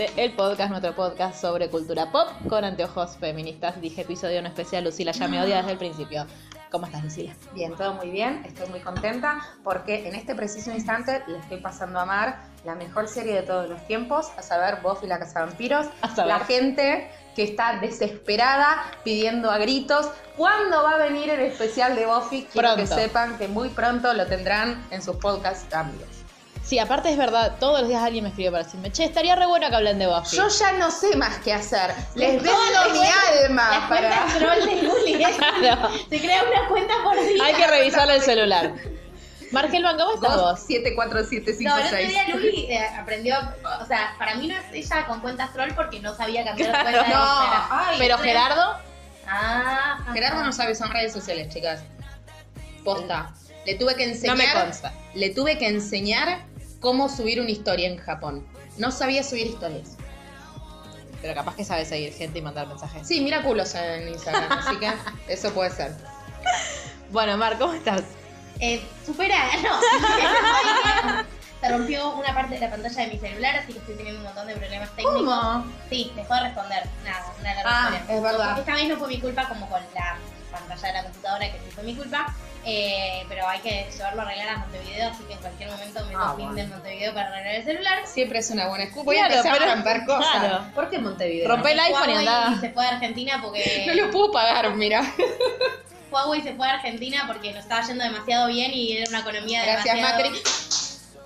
El podcast, nuestro podcast sobre cultura pop con anteojos feministas. Dije episodio no especial, Lucila ya me odia desde el principio. ¿Cómo estás, Lucila? Bien, todo muy bien, estoy muy contenta porque en este preciso instante le estoy pasando a Mar la mejor serie de todos los tiempos, a saber Buffy la Casa de Vampiros. A saber. La gente que está desesperada pidiendo a gritos cuándo va a venir el especial de Buffy. Quiero que sepan que muy pronto lo tendrán en sus podcasts amigos. Sí, aparte es verdad, todos los días alguien me escribe para decirme, che, estaría re bueno que hablen de Buffy. Yo ya no sé más qué hacer. Les vendo mi cuentas- alma Las para... cuentas troll de Luli. Claro. Se crea una cuenta por día. Hay que revisarle el celular. Margelman, ¿cómo estás vos? 74756. No, el otro día Luli eh, aprendió, o sea, para mí no es ella con cuentas troll porque no sabía cambiar Claro. cuenta de No, Instagram. ay, Pero Gerardo, Ah, ajá. Gerardo no sabe, son redes sociales, chicas. Posta. Le tuve que no enseñar. me consta. Le tuve que enseñar cómo subir una historia en Japón. No sabía subir historias. Pero capaz que sabe seguir gente y mandar mensajes. Sí, mira culos en Instagram, así que eso puede ser. Bueno, Mar, ¿cómo estás? Eh, supera, no. Se rompió una parte de la pantalla de mi celular, así que estoy teniendo un montón de problemas técnicos. ¿Cómo? Sí, dejó de responder. Nada, una larga Ah, historia. es verdad. Esta vez no fue mi culpa como con la pantalla de la computadora, que sí fue mi culpa. Eh, pero hay que llevarlo a arreglar a Montevideo, así que en cualquier momento me Ah, fin bueno. de Montevideo para arreglar el celular. Siempre es una buena excusa. Voy Claro, a empezar pero- a romper cosas. claro. ¿Por qué Montevideo? Rompe el iPhone y Huawei andá. se fue a Argentina porque No lo puedo pagar, mira. Huawei se fue a Argentina porque nos estaba yendo demasiado bien y era una economía Gracias, demasiado, Macri.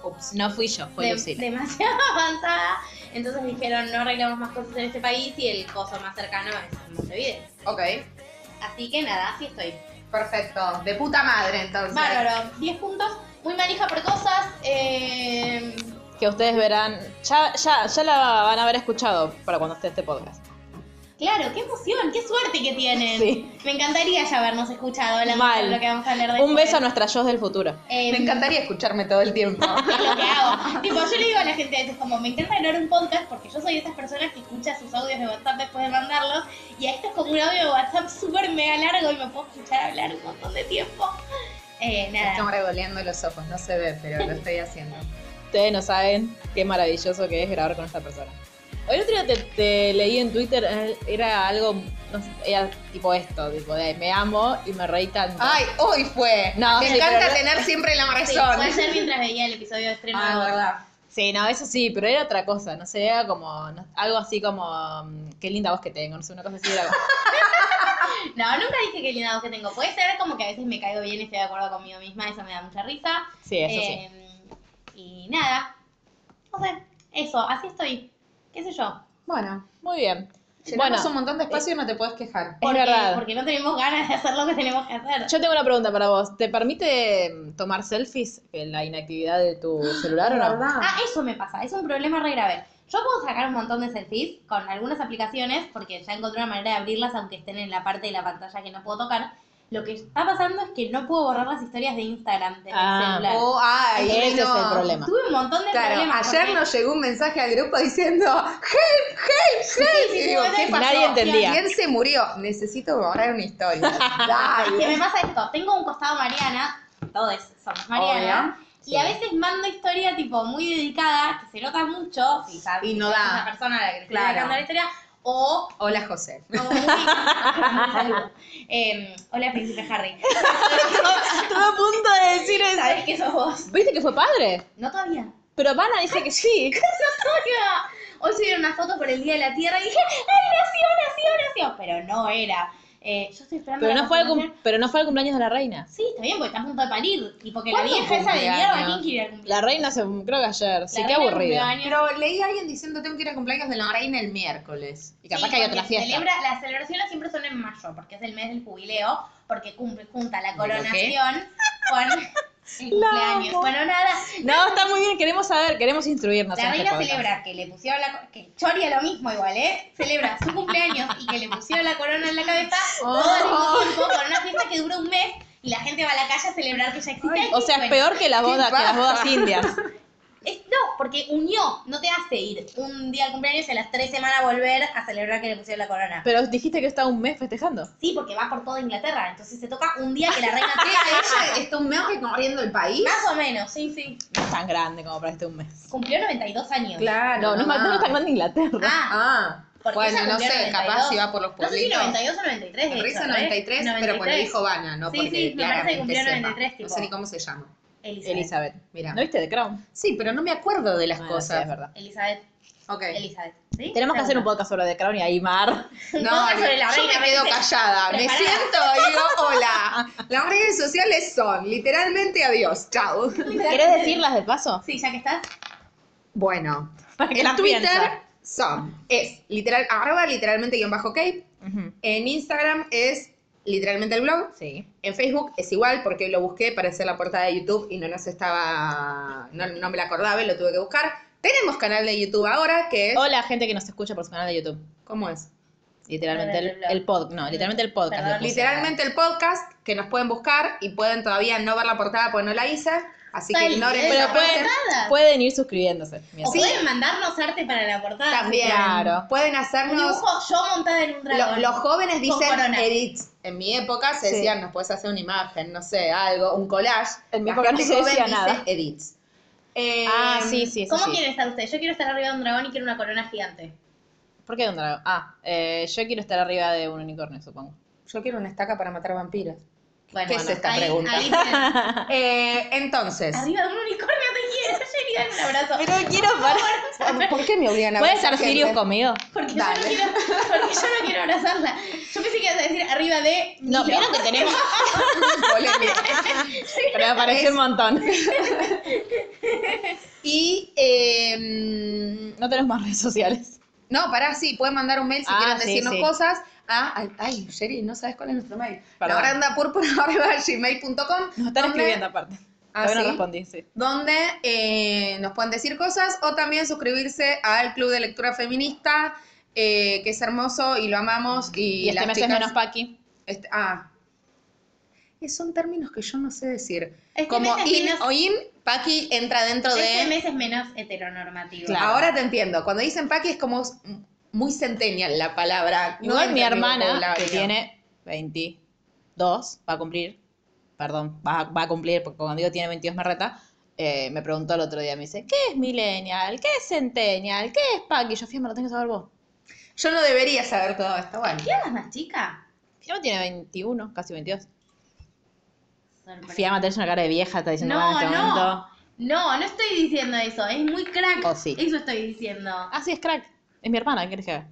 Ups, no fui yo, fue de- Lucila. demasiado avanzada. Entonces dijeron no arreglamos más cosas en este país y el coso más cercano es Montevideo. Ok, Así que nada, así estoy. Perfecto. De puta madre, entonces. Bárbaro, 10 puntos, muy manija por cosas. Eh, Que ustedes verán, ya, ya, ya la van a haber escuchado para cuando esté este podcast. Claro, qué emoción, qué suerte que tienen. Sí. Me encantaría ya habernos escuchado hablando Mal. de lo que vamos a hablar de Un beso a nuestras yo del futuro. Eh, Me encantaría escucharme todo el tiempo. es lo que hago. tipo, yo le digo a la gente a veces como, me encanta grabar un podcast porque yo soy de esas personas que escucha sus audios de WhatsApp después de mandarlos y a esto es como un audio de WhatsApp súper mega largo y me puedo escuchar hablar un montón de tiempo. Eh, nada. regoleando los ojos, no se ve, pero lo estoy haciendo. Ustedes no saben qué maravilloso que es grabar con esta persona. Hoy el otro día te, te leí en Twitter, eh, era algo, no sé, era tipo esto, tipo de me amo y me reí tanto. Ay, hoy fue. No, Me sí, encanta pero- tener siempre la Sí, razón. puede ser mientras veía el episodio de estreno. Ah, de verdad. Sí, no, eso sí, pero era otra cosa, no sé, era como, no- algo así como, mm, qué linda voz que tengo, no sé, una cosa así era No, nunca dije que linda voz que tengo. Puede ser como que a veces me caigo bien y estoy de acuerdo conmigo misma, eso me da mucha risa. Sí, eso sí. Eh, Y nada. No sé, eso, así estoy. ¿Qué sé yo? Bueno, Muy bien. llenamos Bueno, un montón de espacio y no te puedes quejar. es Porque, verdad. porque no tenemos ganas de hacer lo que tenemos que hacer. Yo tengo una pregunta para vos. ¿Te permite mm, tomar selfies en la inactividad de tu celular o no? ¿Verdad? Ah, eso me pasa, es un problema re grave. Yo puedo sacar un montón de selfies con algunas aplicaciones, porque ya encontré una manera de abrirlas aunque estén en la parte de la pantalla que no puedo tocar. Lo que está pasando es que no puedo borrar las historias de Instagram de Ah. mi celular. Oh, ay, Ese es no. el problema. Tuve un montón de Claro, problemas. ayer porque- nos llegó un mensaje al grupo diciendo ¡Help, help, help! sí, y digo, ¿qué pasó? Nadie entendía. ¿Quién se murió? Necesito borrar una historia. que me Dale. pasa esto, tengo un costado Mariana, todos somos Mariana, y a Sí. veces mando historia tipo muy dedicada, que se nota mucho, si sabes Y no da. esa persona a la que le estoy Claro. la historia, o Hola, José. Eh, hola príncipe Harry. Estuve a punto de decir eso. ¿Sabes que sos vos? ¿Viste que fue padre? No todavía. Pero Vanna dice que sí. Hoy subieron una foto por el Día de la Tierra y dije, ¡ay, nació, nació, nació! Pero no era. Eh, yo estoy esperando Pero no, fue el pero no fue el cumpleaños de la reina. Sí, está bien, porque está a punto de parir. Y porque la ¿Cuándo vieja esa de cumpleaños? mierda, ¿quién quiere cumplir? La reina se, creo que ayer. Sí, La qué cumpleaños. Pero leí a alguien diciendo tengo que ir a cumpleaños de la reina el miércoles. Y capaz Sí, que hay otra fiesta. celebra- las celebraciones siempre son en mayo, porque es el mes del jubileo, porque cumple, junta la coronación con el cumpleaños. Bueno, nada. No, está muy bien, queremos saber, queremos instruirnos. La este reina celebra que le pusieron la que Chori a lo mismo igual, ¿eh? Celebra su cumpleaños y que le pusieron la corona en la cabeza todo al mismo tiempo con una fiesta que dura un mes y la gente va a la calle a celebrar que ya existe. O sea, es Bueno, peor que, la boda, que las bodas indias. es- no, porque unió, no te hace ir un día al cumpleaños y a las tres semanas volver a celebrar que le pusieron la corona. Pero dijiste que está un mes festejando. Sí, porque va por toda Inglaterra, entonces se toca un día que la reina ¿Qué? ¿Ella está un mes recorriendo el país? Más o menos, sí, sí. No es tan grande como para este un mes. Cumplió 92 años. Claro. No, no, no es tan grande Inglaterra. Ah, Ah, Porque bueno, no sé, 92. capaz si va por los no sé si pueblitos. 92 o 93. de hecho, risa ¿eh? 93, pero 93. dijo Vana, ¿no? Sí, Porque sí, me parece que cumplió sepa. 93, No tipo. sé ni cómo se llama. Elizabeth. Elizabeth. Mira. ¿No viste The Crown? Sí, pero no me acuerdo de las Bueno, sí, cosas. es verdad. Elizabeth. Ok. Elizabeth. ¿sí? Tenemos que hacer un podcast sobre The Crown y ahí Mar. No, sobre la yo reina, me quedo callada, me siento y digo, hola. Las redes sociales son literalmente adiós, chao. ¿Querés decirlas de paso? Sí, ya que estás. Bueno, Para que en Twitter piensa. son, es literal, arroba literalmente guion bajo Cape. Ujú. En Instagram es literalmente el blog. Sí. En Facebook es igual porque lo busqué para hacer la portada de YouTube y no nos estaba, no, no me la acordaba y lo tuve que buscar. Tenemos canal de YouTube ahora que es, Hola, gente que nos escucha por su canal de YouTube. ¿cómo es? Literalmente el, el pod, no, literalmente el podcast. Literalmente el podcast que nos pueden buscar y pueden todavía no ver la portada porque no la hice, así que ignoren bien, Pero pueden, pueden ir suscribiéndose. O pueden mandarnos arte para la portada. También Claro. pueden Un hacernos dibujo yo montada en un Lo- dragón. los jóvenes dicen edits. En mi época se Sí. decían, nos puedes hacer una imagen, no sé, algo, un collage. En mi época no se decía dice nada. edits. Eh, Ah, sí, sí, ¿Cómo sí. quieren estar ustedes? Yo quiero estar arriba de un dragón y quiero una corona gigante. ¿Por qué un dragón? Ah, eh, yo quiero estar arriba de un unicornio, supongo. Yo quiero una estaca para matar vampiros. Bueno, ¿Qué es esta ahí- pregunta? ahí. Eh, entonces, arriba de un unicornio dame un abrazo. Pero quiero para... ¿por qué me obligan a ¿Puedes abrazar ser Sirius conmigo? Porque yo, no quiero, porque yo no quiero abrazarla. Yo pensé que ibas a decir arriba de. No, vieron que tenemos... Pero me parece un montón. Y, eh, No tenemos más redes sociales. no, pará, sí, pueden mandar un mail si Ah, quieren sí, decirnos sí. cosas. a- ay, ay, Sherry, no sabes cuál es nuestro mail. Perdón. gmail.com Nos están escribiendo aparte. Ah, respondí, sí. donde eh, nos pueden decir cosas o también suscribirse al Club de Lectura Feminista, eh, que es hermoso y lo amamos. Y, Y este las mes es chicas- menos Paqui. este- ah. Eh, Son términos que yo no sé decir. Este Como es in menos- o in, Paqui entra dentro de... Este mes es menos heteronormativo. Claro. Ahora te entiendo. Cuando dicen Paqui es como muy centennial la palabra. no Igual mi hermana, que tiene 22, va a cumplir, perdón, va, a- va a cumplir, porque cuando digo tiene 22 me reta, eh, me preguntó el otro día, me dice, ¿qué es millennial? ¿Qué es centennial? ¿Qué es Paqui? Yo, fíjate, me lo tengo que saber vos. Yo no debería saber todo esto. Bueno. ¿Qué edad más chica? Fiamma tiene 21, casi 22. Sorpresa. Fiamma tenés una cara de vieja, está diciendo No, en este no. momento. No, no estoy diciendo eso. Es muy crack. Oh, sí. Eso estoy diciendo. Ah, sí, es crack. Es mi hermana, ¿qué querés que haga?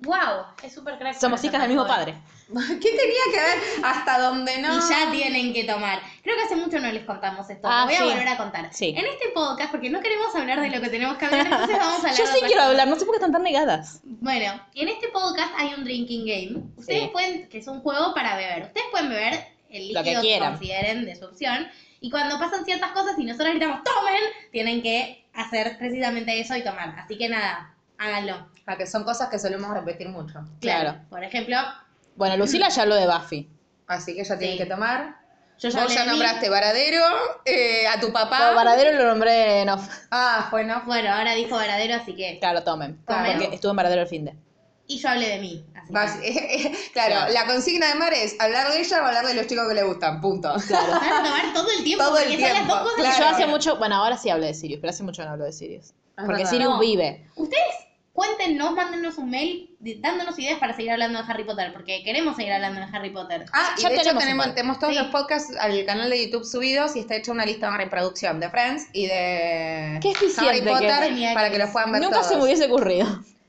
Wow, es súper crack. Somos hijas del mismo padre. ¿Qué tenía que ver hasta donde no? Y ya tienen que tomar. Creo que hace mucho no les contamos esto. Ah, voy a sí. volver a contar. Sí. En este podcast, porque no queremos hablar de lo que tenemos que hablar, entonces vamos a hablar Yo sí quiero hablar, no sé por qué están tan negadas. Bueno, en este podcast hay un drinking game. Ustedes Sí. pueden, que es un juego para beber. Ustedes pueden beber el Lo que líquido que, consideren de su opción. Y cuando pasan ciertas cosas y nosotros gritamos ¡tomen! Tienen que hacer precisamente eso y tomar. Así que nada, háganlo. Ah, que son cosas que solemos repetir mucho. Claro. Por ejemplo, Bueno, Lucila ya habló de Buffy. Así que ya tienen Sí. que tomar. yo ya Vos ya nombraste Varadero, eh, a tu papá. Pero Varadero lo nombré en off. Ah, bueno. Bueno, ahora dijo Varadero, así que. Claro, tomen. Porque estuvo en Varadero el fin de. Y yo hablé de mí. Así que- Vas- claro, Claro. la consigna de Mar es hablar de ella o hablar de los chicos que le gustan, punto. Claro. Van a tomar todo el tiempo. Todo el porque son las tiempo, dos cosas claro. Yo hace mucho, bueno, ahora sí hablé de Sirius, pero hace mucho no hablo de Sirius. Porque verdad. Sirius No. vive. Ustedes cuéntenos, mándenos un mail de- dándonos ideas para seguir hablando de Harry Potter, porque queremos seguir hablando de Harry Potter. Ah, y Ya de hecho tenemos un tenemos, par. tenemos todos Sí. los podcasts al canal de YouTube subidos y está hecha una lista de reproducción de Friends y de Qué eficiente Harry que Potter para que los puedan ver Nunca todos. se me hubiese ocurrido.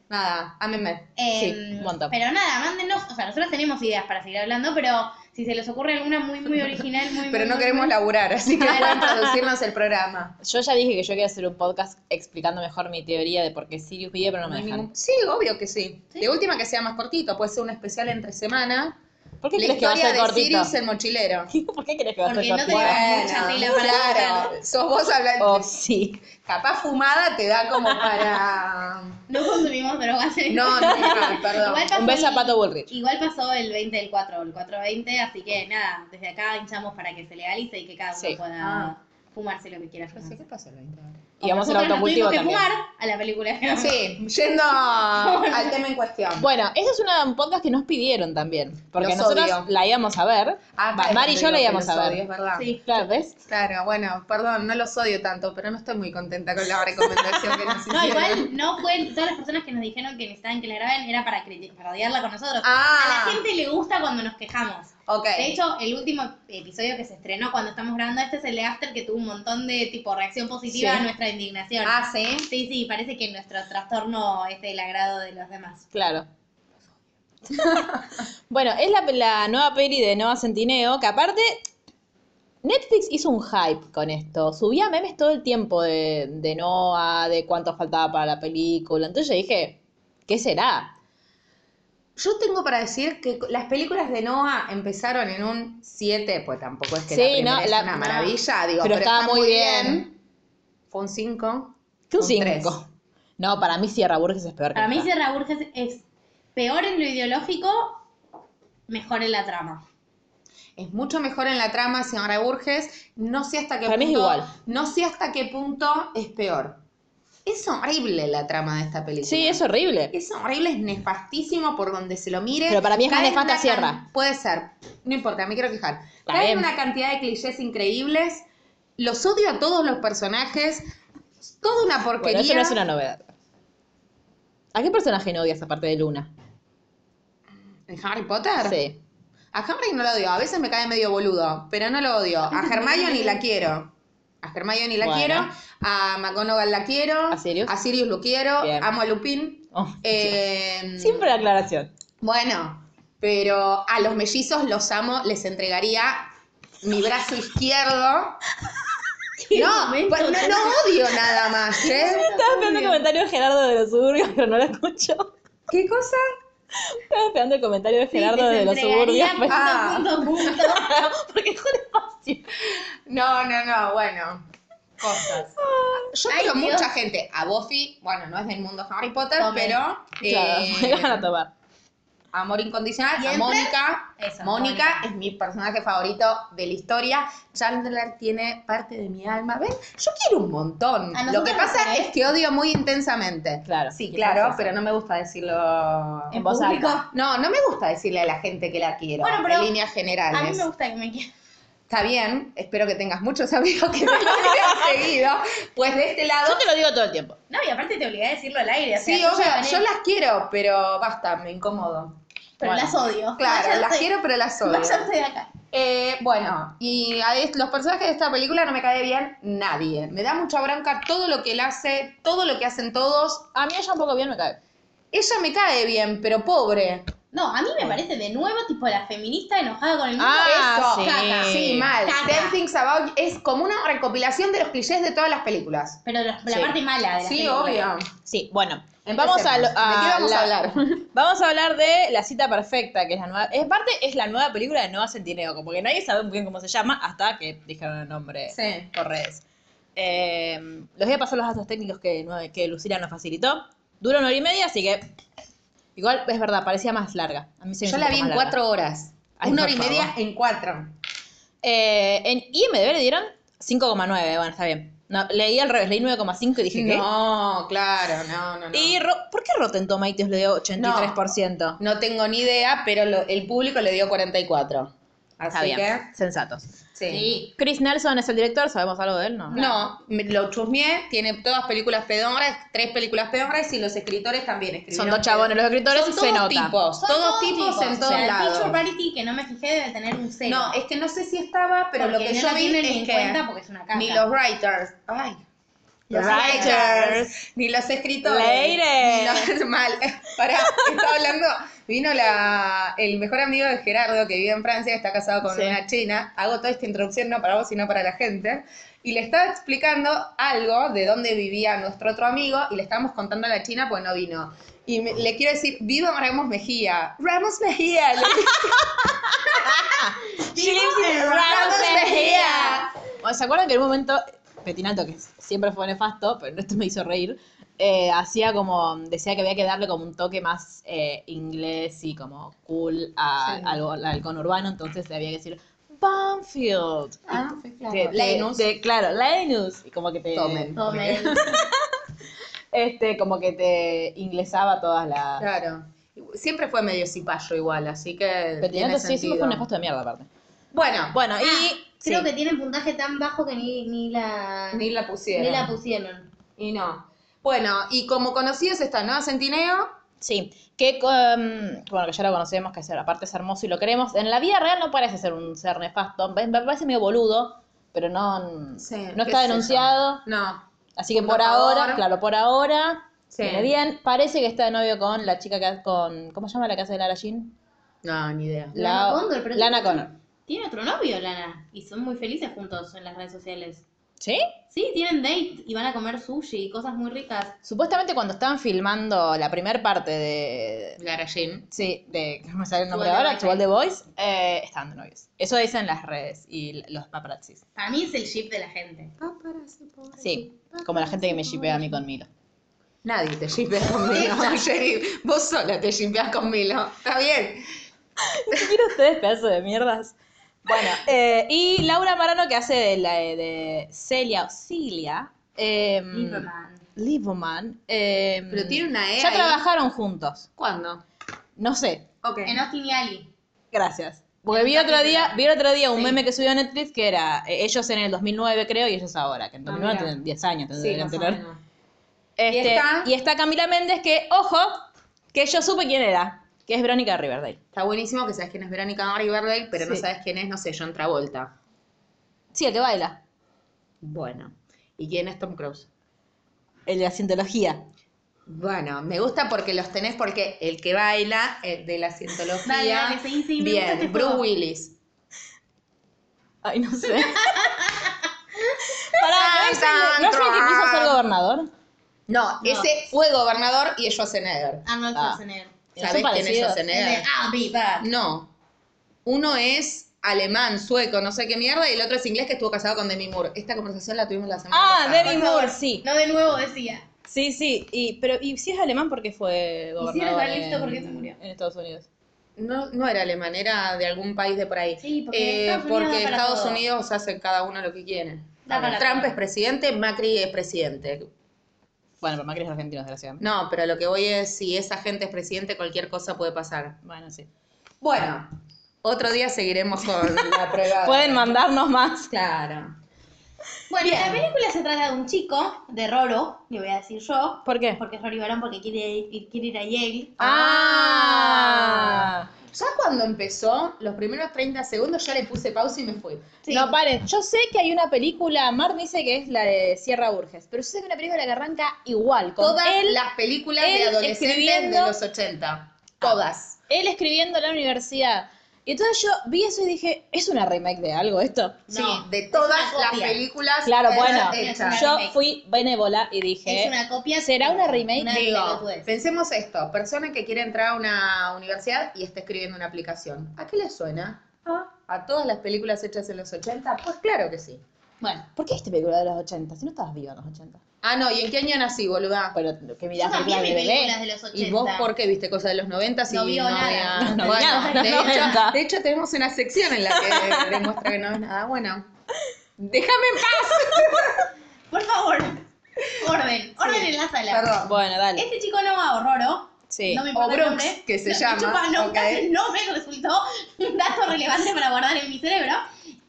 Nada, ámenme. Eh, Sí, un montón. Pero nada, mándenos, o sea, nosotros tenemos ideas para seguir hablando, pero si se les ocurre alguna muy, muy original, muy, Pero muy, no muy, queremos muy- laburar, así que pueden producirnos el programa. Yo ya dije que yo quería hacer un podcast explicando mejor mi teoría de por qué Sirius vive, pero no me dejan. ningún- Sí, obvio que sí. De última que sea más cortito, puede ser un especial entre semana. ¿Por qué La crees que va a ser de cortito? Sirius el mochilero. ¿Por qué crees que va a ser Porque no cortito? tenemos mucha tela para claro. Sos vos hablando. Oh, sí. Capaz fumada te da como para. No consumimos drogas en No, no, no, perdón. Igual pasó Un beso a el- Pato Bullrich. Igual pasó el 20 del 4, el 420, así que nada, desde acá hinchamos para que se legalice y que cada uno Sí. pueda Ah. fumarse lo que quiera fumar. qué pasó el 20 vamos al autocultivo que también. fumar a la película Sí, yendo al tema en cuestión. Bueno, este es una- un podcast que nos pidieron también. Porque Los nosotros odio. la íbamos a ver. Ah, claro, Mari y yo la íbamos los a odio, ver. es verdad. Sí. Claro, ¿ves? Claro, bueno, perdón, no los odio tanto, pero no estoy muy contenta con la recomendación que nos hicieron. No, igual no fue, todas las personas que nos dijeron que necesitaban que la graben era para, para odiarla con nosotros. Ah. A la gente le gusta cuando nos quejamos. De hecho, el último episodio que se estrenó cuando estamos grabando este es el de After que tuvo un montón de tipo reacción positiva Sí. a nuestra indignación. Ah, sí. Sí, sí, parece que nuestro trastorno es del agrado de los demás. Claro. bueno, es la, la nueva peli de Noah Centineo, que aparte Netflix hizo un hype con esto. Subía memes todo el tiempo de, de Noah, de cuánto faltaba para la película. Entonces yo dije, ¿qué será? Yo tengo para decir que las películas de Noah empezaron en un 7, pues tampoco es que Sí, la primera no, es la- una no. maravilla, digo, Pero pero, estaba está muy bien. Fue un 5. Que un Un tres. 5. No, para mí Sierra Burgess es peor que Para mí. Sierra Burgess es peor en lo ideológico, mejor en la trama. Es mucho mejor en la trama, señora Burges. No sé hasta qué Para mí es punto. igual. No sé hasta qué punto es peor. Es horrible la trama de esta película. Sí, es horrible. Es horrible, es nefastísimo por donde se lo mire. Pero para mí es más nefasta Sierra. Puede ser. No importa, me quiero quejar. Bien. una cantidad de clichés increíbles. Los odio a todos los personajes. Toda una porquería. Bueno, eso no es una novedad. ¿A qué personaje no odias aparte de Luna? ¿En Harry Potter? Sí. A Harry no lo odio. A veces me cae medio boludo, pero no lo odio. A Hermione la quiero. A Hermione la Bueno. quiero. A McGonagall la quiero. ¿A Sirius? A Sirius lo quiero. Bien. Amo a Lupin. Oh, Eh, Siempre la aclaración. Bueno, pero a los mellizos los amo, les entregaría mi brazo izquierdo. No, pues no, no odio nada más, ¿eh? Estaba esperando el comentario de Gerardo de los suburbios, pero no lo escucho. ¿Qué cosa? Estaba esperando el comentario de Gerardo de los suburbios. pero- Ah. punto, punto, punto. Porque es un espacio. No, no, no, bueno. Cosas. Yo Ay, quiero Dios. mucha gente. A Buffy, bueno, no es del mundo Harry Potter, pero Claro, eh, me la van a tomar. Amor incondicional. ¿Y A Mónica. Eso, Mónica Mónica. es mi personaje favorito de la historia. Chandler tiene parte de mi alma. ¿Ven? Yo quiero un montón. ¿A Lo que pasa es que odio muy intensamente. Claro. Sí, ¿Qué claro, pero no me gusta decirlo En voz público? alta. No, no me gusta decirle a la gente que la quiero. Bueno, pero en líneas generales. A mí me gusta que me quieran. Está bien, espero que tengas muchos amigos que te lo hayan seguido. Pues de este lado. Yo te lo digo todo el tiempo. No, y aparte te obligué a decirlo al aire. O sea, Sí, obvio, ya gané, yo las quiero, pero basta, me incomodo. Pero Bueno, las odio. Claro, las quiero, pero las odio. Váyanse de acá. Eh, bueno, y a los personajes de esta película no me cae bien nadie. Me da mucha bronca todo lo que él hace, todo lo que hacen todos. A mí ella un poco bien me cae. Ella me cae bien, pero pobre. No, a mí me parece de nuevo tipo la feminista enojada con el mundo. Ah, Eso, sí. caca, sí, mal. Caca. Ten Things About es como una recopilación de los clichés de todas las películas. Pero la, la Sí. parte mala de la Sí, película. obvio. Sí, bueno. Empecemos. Vamos a, lo- ¿De qué vamos a la- hablar? Vamos a hablar de La cita perfecta, que es la nueva. Es parte, es la nueva película de Noah Centineo, como que nadie sabe muy bien cómo se llama hasta que dijeron el nombre Sí. por redes. Eh, les voy a pasar los datos técnicos que, que Lucila nos facilitó. Dura una hora y media, así que. Igual es verdad, parecía más larga. A mí se me Yo hizo la vi en larga. cuatro horas. Ay, una hora y media favor. en cuatro. Eh, en IMDB le dieron 5,9. Bueno, está bien. No, leí al revés, leí 9,5 y dije, ¿qué? No, claro, no, no, no. ¿Y por qué Rotten Tomatoes le dio 83%? No tengo ni idea, pero lo- el público le dio 44. Así Está bien. que, Sensatos. Sí. Sí. Chris Nelson es el director, ¿sabemos algo de él? No. No, me- lo chusmeé, tiene todas películas pedorras, tres películas pedorras y los escritores también escribieron. Son dos chabones los escritores Son y se todos nota. tipos, Son todos tipos en todos o sea, lados. El Picture Parity, que no me fijé, debe tener un cero. No, es que no sé si estaba, pero lo que no yo vi es en que cuenta porque es una caca. ni los writers, ay, Los writers. ni los escritores, Ladies. ni los- mal, pará, estaba hablando, vino la, el mejor amigo de Gerardo que vive en Francia, está casado con Sí. una china, hago toda esta introducción no para vos sino para la gente, y le estaba explicando algo de dónde vivía nuestro otro amigo, y le estábamos contando a la china pues no vino. Y me- le quiero decir, viva Ramos Mejía. Ramos Mejía. le Ramos Mejía. Bueno, ¿Se acuerdan que en un momento Petinato, que siempre fue nefasto, pero esto me hizo reír, eh, hacía como, decía que había que darle como un toque más eh, inglés y como cool a, Sí. algo, al conurbano, entonces le había que decir Banfield. Ah, claro. De- Lenus. de- claro, Lenus. Y como que te... Tomen. Tomen. Este, como que te inglesaba todas las... Claro. Siempre fue medio cipayo igual, así que. tiene Petinato sí, siempre fue un nefasto de mierda aparte. Bueno, Bueno, Ah, y... Creo sí. que tiene puntaje tan bajo que ni, ni la ni la pusieron. ni la pusieron. Y no. Bueno, y como conocidos está Noah Centineo. Sí, que um, bueno, que ya lo conocemos, que aparte es hermoso y lo queremos. En la vida real no parece ser un ser nefasto, me parece medio boludo, pero no, Sí, no está denunciado. No. Así que por ahora, claro, por ahora, Sí. viene bien. Parece que está de novio con la chica que hace con, ¿cómo se llama la casa de Lara Jean? No, ni idea. Lana Condor, pero Lana Connor. Tiene otro novio, Lana, y son muy felices juntos en las redes sociales. ¿Sí? Sí, tienen date y van a comer sushi y cosas muy ricas. Supuestamente cuando estaban filmando la primera parte de... Lara Jean. Sí, de... ¿Cómo me sale el nombre ahora? All the Boys. eh, estaban de novios. Eso dicen las redes y los paparazzis. Para mí es el ship de la gente. Sí, como la gente que me shipea a mí con Milo. Nadie te shippea con Milo, Sherry. Vos sola te shippeas con Milo. Está bien. quiero ustedes, pedazo de mierdas? Bueno, eh, y Laura Marano que hace de, la, de Celia o Cilia. Eh, Lieberman. Lieberman, eh, Pero tiene una E Ya ahí. trabajaron juntos. ¿Cuándo? No sé, Ok. En Austin y Ali. gracias. Porque vi otro día, vi el otro día un Sí. meme que subió a Netflix que era eh, ellos en el 2009 creo y ellos ahora, que en Ah, 2009 mira. tienen 10 años, Sí, tendrían tener. Este, ¿Y está? y está Camila Méndez que, ojo, que yo supe quién era, que es Verónica Riverdale. Está buenísimo que sabes quién es Verónica Riverdale, pero no sabes quién es, no sé, John Travolta. Sí, el que baila, Bueno. ¿Y quién es Tom Cruise? el de la cientología. Bueno, me gusta porque los tenés porque el que baila, el de la cientología. Dale, dale, sí, sí, me gusta bien, este Bruce. Willis. Ay, no sé. Pará, ¿no es el, ¿no es el que quiso ser gobernador? No, ese fue gobernador y es Arnold Schwarzenegger. Ah. Schwarzenegger. ¿Son ¿Sabés quién es? Schwarzenegger? No. Uno es alemán, sueco, no sé qué mierda, y el otro es inglés que estuvo casado con Demi Moore. Esta conversación la tuvimos la semana Ah, pasada. Demi Por favor. Moore, sí. No de nuevo decía. Sí, sí. Y, pero, ¿y si es alemán por qué fue gobernador está listo en, porque se murió. en Estados Unidos? No, no era alemán, era de algún país de por ahí. Sí, porque Eh, Estados Unidos porque Estados. Unidos hace cada uno lo que quiere. Trump todo. es presidente, Macri es presidente. Bueno, pero Macri es argentino, desgraciadamente. No, pero lo que voy es, si esa gente es presidente, cualquier cosa puede pasar. Bueno, sí. Bueno, otro día seguiremos con la prueba. Pueden mandarnos más. Claro. Bueno, Bien. la película se trata de un chico, de Roro, le voy a decir yo. ¿Por qué? Porque es Rory Barón porque quiere quiere ir a Yale. Ah. Ya cuando empezó, los primeros 30 segundos ya le puse pausa y me fui. Sí. No, paren. Yo sé que hay una película, Mar dice que es la de Sierra Burgess, pero yo sé que hay una película que arranca igual, con Todas él, las películas él de adolescentes de los 80. Todas. él escribiendo en la universidad. Y entonces yo vi eso y dije, ¿es una remake de algo esto? Sí, No, de todas las copia. películas. Claro, bueno, yo remake. fui benévola y dije, Es una copia. ¿será una remake? Una Digo, pensemos esto, persona que quiere entrar a una universidad y está escribiendo una aplicación. ¿A qué le suena? Ah. ¿A todas las películas hechas en los 80? Pues claro que sí. Bueno, ¿por qué viste película de los 80? Si no estabas viva en los 80. Ah, no, ¿y en qué año nací, boluda? Pero que yo mirás también películas vi de películas de los 80. ¿Y vos por qué viste cosas de los 90 si No vio nada. había- No Bueno, nada, de, no hecho, de hecho, tenemos una sección en la que demuestra que no ves nada. Bueno, déjame en paz. Por favor, orden, orden en la sala. Perdón. Bueno, dale. Este chico no va a Roro Sí. No me O importa el Brooks, nombre. que se No, me llama, chupa, no, no me resultó un dato relevante para guardar en mi cerebro.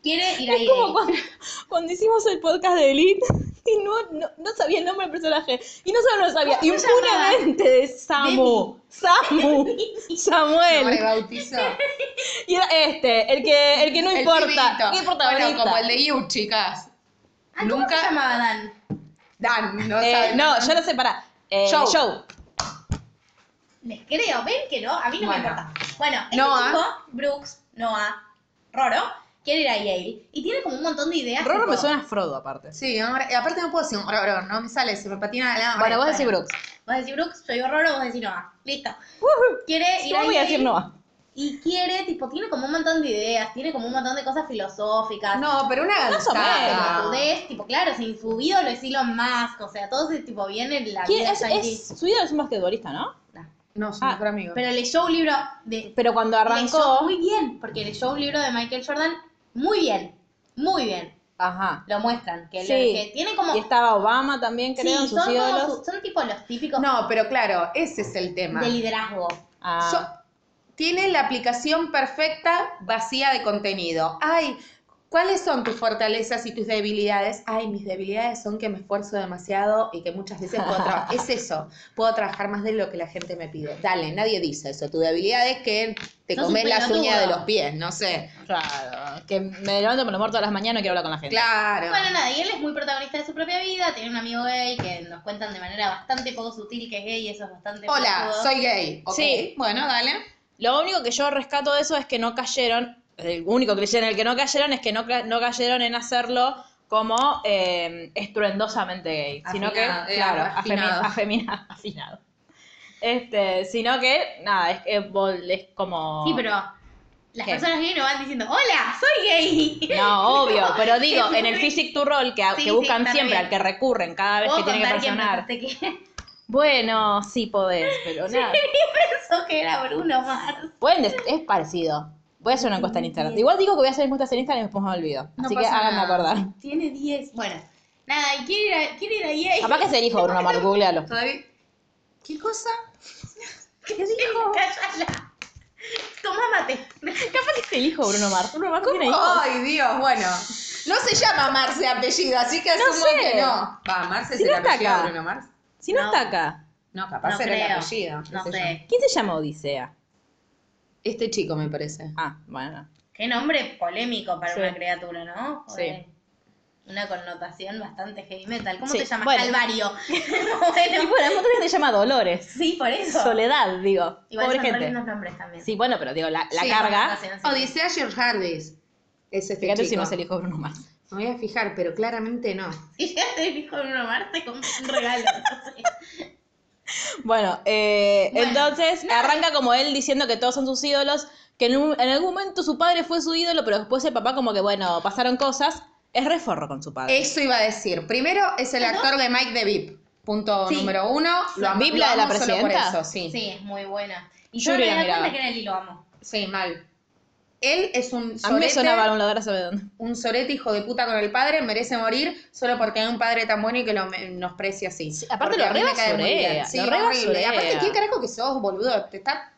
Quiere ir a Es como cuando, cuando hicimos el podcast de Elite y no, no, no sabía el nombre del personaje. Y no solo no lo sabía, impunemente de Samu. Samu. No Samuel. me bautizó. Y era este, el que, el que no El importa. pibito. ¿Qué importa Bueno, como el de You, chicas. Ah, ¿Cómo Nunca- se llamaba Dan? Dan, no Eh, no, yo lo sé, pará. Eh. Les creo, ven que no, a mí no Bueno. me importa. Bueno, este Noah. chico, Brooks, Noah, Roro, quiere ir a Yale. Y tiene como un montón de ideas. Roro me suena a Frodo, aparte. Sí, ahora- y aparte no puedo decir un horror, no me sale, se me patina la Bueno, vos decís Brooks. Vos decís Brooks, yo digo Roro, vos decís Noah. Listo. Quiere ir Yo a voy a Yale decir Noah. Y quiere, tipo, tiene como un montón de ideas, tiene como un montón de cosas filosóficas. No, pero una Más o gansada. pelotudez, tipo, claro, sin su ídolo es Elon Musk, o sea, todo ese tipo viene en la ¿Quién vida es, yankee. es, su ídolo es un basquetbolista, ¿no? No, su Ah, mejor amigo. Pero leyó un libro de... Pero cuando Leyó arrancó. muy bien, porque leyó un libro de Michael Jordan muy bien, muy bien. Ajá. Lo muestran, que, Sí. que tiene como... Y estaba Obama también, creo, sí, en sus son, ídolos. su- son tipo los típicos No, pero claro, ese es el tema. de liderazgo. Ah. So- tiene la aplicación perfecta vacía de contenido. Ay, ¿cuáles son tus fortalezas y tus debilidades? Ay, mis debilidades son que me esfuerzo demasiado y que muchas veces puedo trabajar. es eso, puedo trabajar más de lo que la gente me pide. Dale, nadie dice eso. Tu debilidad es que te comes las uñas de los pies, no sé. Claro, que me levanto por lo muerto todas las mañanas y quiero hablar con la gente. Claro. Bueno, nada, y él es muy protagonista de su propia vida, tiene un amigo gay que nos cuentan de manera bastante poco sutil que es gay y eso es bastante... Hola, soy gay. Sí. Bueno, dale. Lo único que yo rescato de eso es que no cayeron, el único cliché en el que no cayeron es que no, no cayeron en hacerlo como eh, estruendosamente gay, sino que, eh, claro, afinado. afemi- afemina- afinado. Este, sino que, nada, es, es, es como... Sí, pero las ¿Qué? personas gay no van diciendo, hola, soy gay. No, obvio, pero digo, en el Physic to Roll que, Sí, que buscan siempre, bien. al que recurren cada vez que ¿Puedo tienen que presionar. Bueno, sí podés, pero nada. pensó que era Bruno Mars? Pueden es parecido. Voy a hacer una encuesta en Instagram. Igual digo que voy a hacer encuestas en Instagram y después me olvido. No Así que pasa háganme nada. acordar. Tiene 10. Bueno, nada, y quiere ir a, quiere ir a. Capaz que es el hijo de Bruno Mars, googlealo. Todavía- ¿Qué cosa? ¿Qué dijo? Cállala. Toma mate. Capaz que es el hijo de Bruno Mars. Bruno Mars tiene hijos. Ay, Dios, bueno. No se llama Marce de apellido, así que No asumo sé. que no. Va, Marce es Si el no está apellido acá. de Bruno Mars. Si no, No. está acá. No, capaz No era el creo. apellido. qué No sé yo. sé. ¿Quién se llama Odisea? Este chico me parece. Ah, bueno. Qué nombre polémico para Sí. una criatura, ¿no? Sí. Una connotación bastante heavy metal. ¿Cómo Sí, te llamas? bueno. Calvario. Y bueno, bueno, hay un montón que se llama Dolores. sí, por eso. Soledad, digo. Igual Pobre son gente. lindos nombres también. Sí, bueno, pero digo, la, la Sí, carga. Odisea George Harris. Es este Fíjate chico. si no es el hijo de Bruno Mars. Me voy a fijar, pero claramente no. Si ya te dijo Bruno Mars, te compré un regalo. no sé. Bueno, eh, Bueno, entonces arranca como él diciendo que todos son sus ídolos, que en, un- en algún momento su padre fue su ídolo, pero después el papá como que, bueno, pasaron cosas. Es reforro con su padre. Eso iba a decir. Primero es el actor de Mike de Vip. Punto Sí. número uno. Lo amo, ¿Vip lo la de la solo por presidenta? eso, sí. Sí, es muy buena. Y Yo yo, me di cuenta que era él y lo amo. Sí, mal. Él es un A mí me sorete, suena bailadora, ¿sabe dónde? un sorete hijo de puta con el padre, merece morir solo porque hay un padre tan bueno y que lo menosprecia así. aparte Porque lo a mí me cae muy rebasurea, bien. Sí, lo horrible. rebasurea. Aparte, ¿quién carajo que sos, boludo? Te está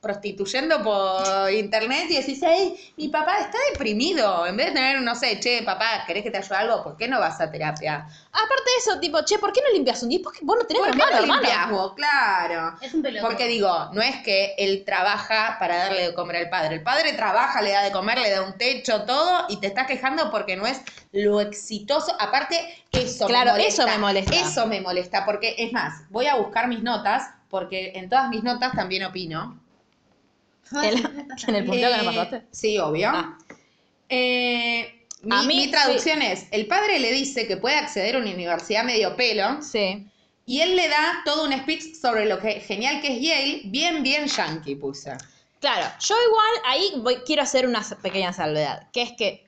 prostituyendo por internet y decís, hey, mi papá está deprimido. En vez de tener, no sé, che, papá, ¿querés que te ayude algo? ¿Por qué no vas a terapia? Aparte de eso, tipo, che, ¿por qué no limpias un día? Porque vos no tenés ¿Por qué hermano, no limpias vos? Claro. Es un pelotudo. Porque digo, no es que él trabaja para darle de comer al padre. El padre trabaja, le da de comer, le da un techo, todo, y te estás quejando porque no es lo exitoso. Aparte, eso Claro, me molesta. eso me molesta. Eso me molesta, porque es más, voy a buscar mis notas, porque en todas mis notas también opino. En, la- me el punteo que Eh, nos pasaste. Sí, obvio. Ah. Eh, mi, A mí, mi traducción es, el padre le dice que puede acceder a una universidad medio pelo, Sí. y él le da todo un speech sobre lo que genial que es Yale, bien, bien yankee puse. Claro, yo igual ahí voy- quiero hacer una pequeña salvedad, que es que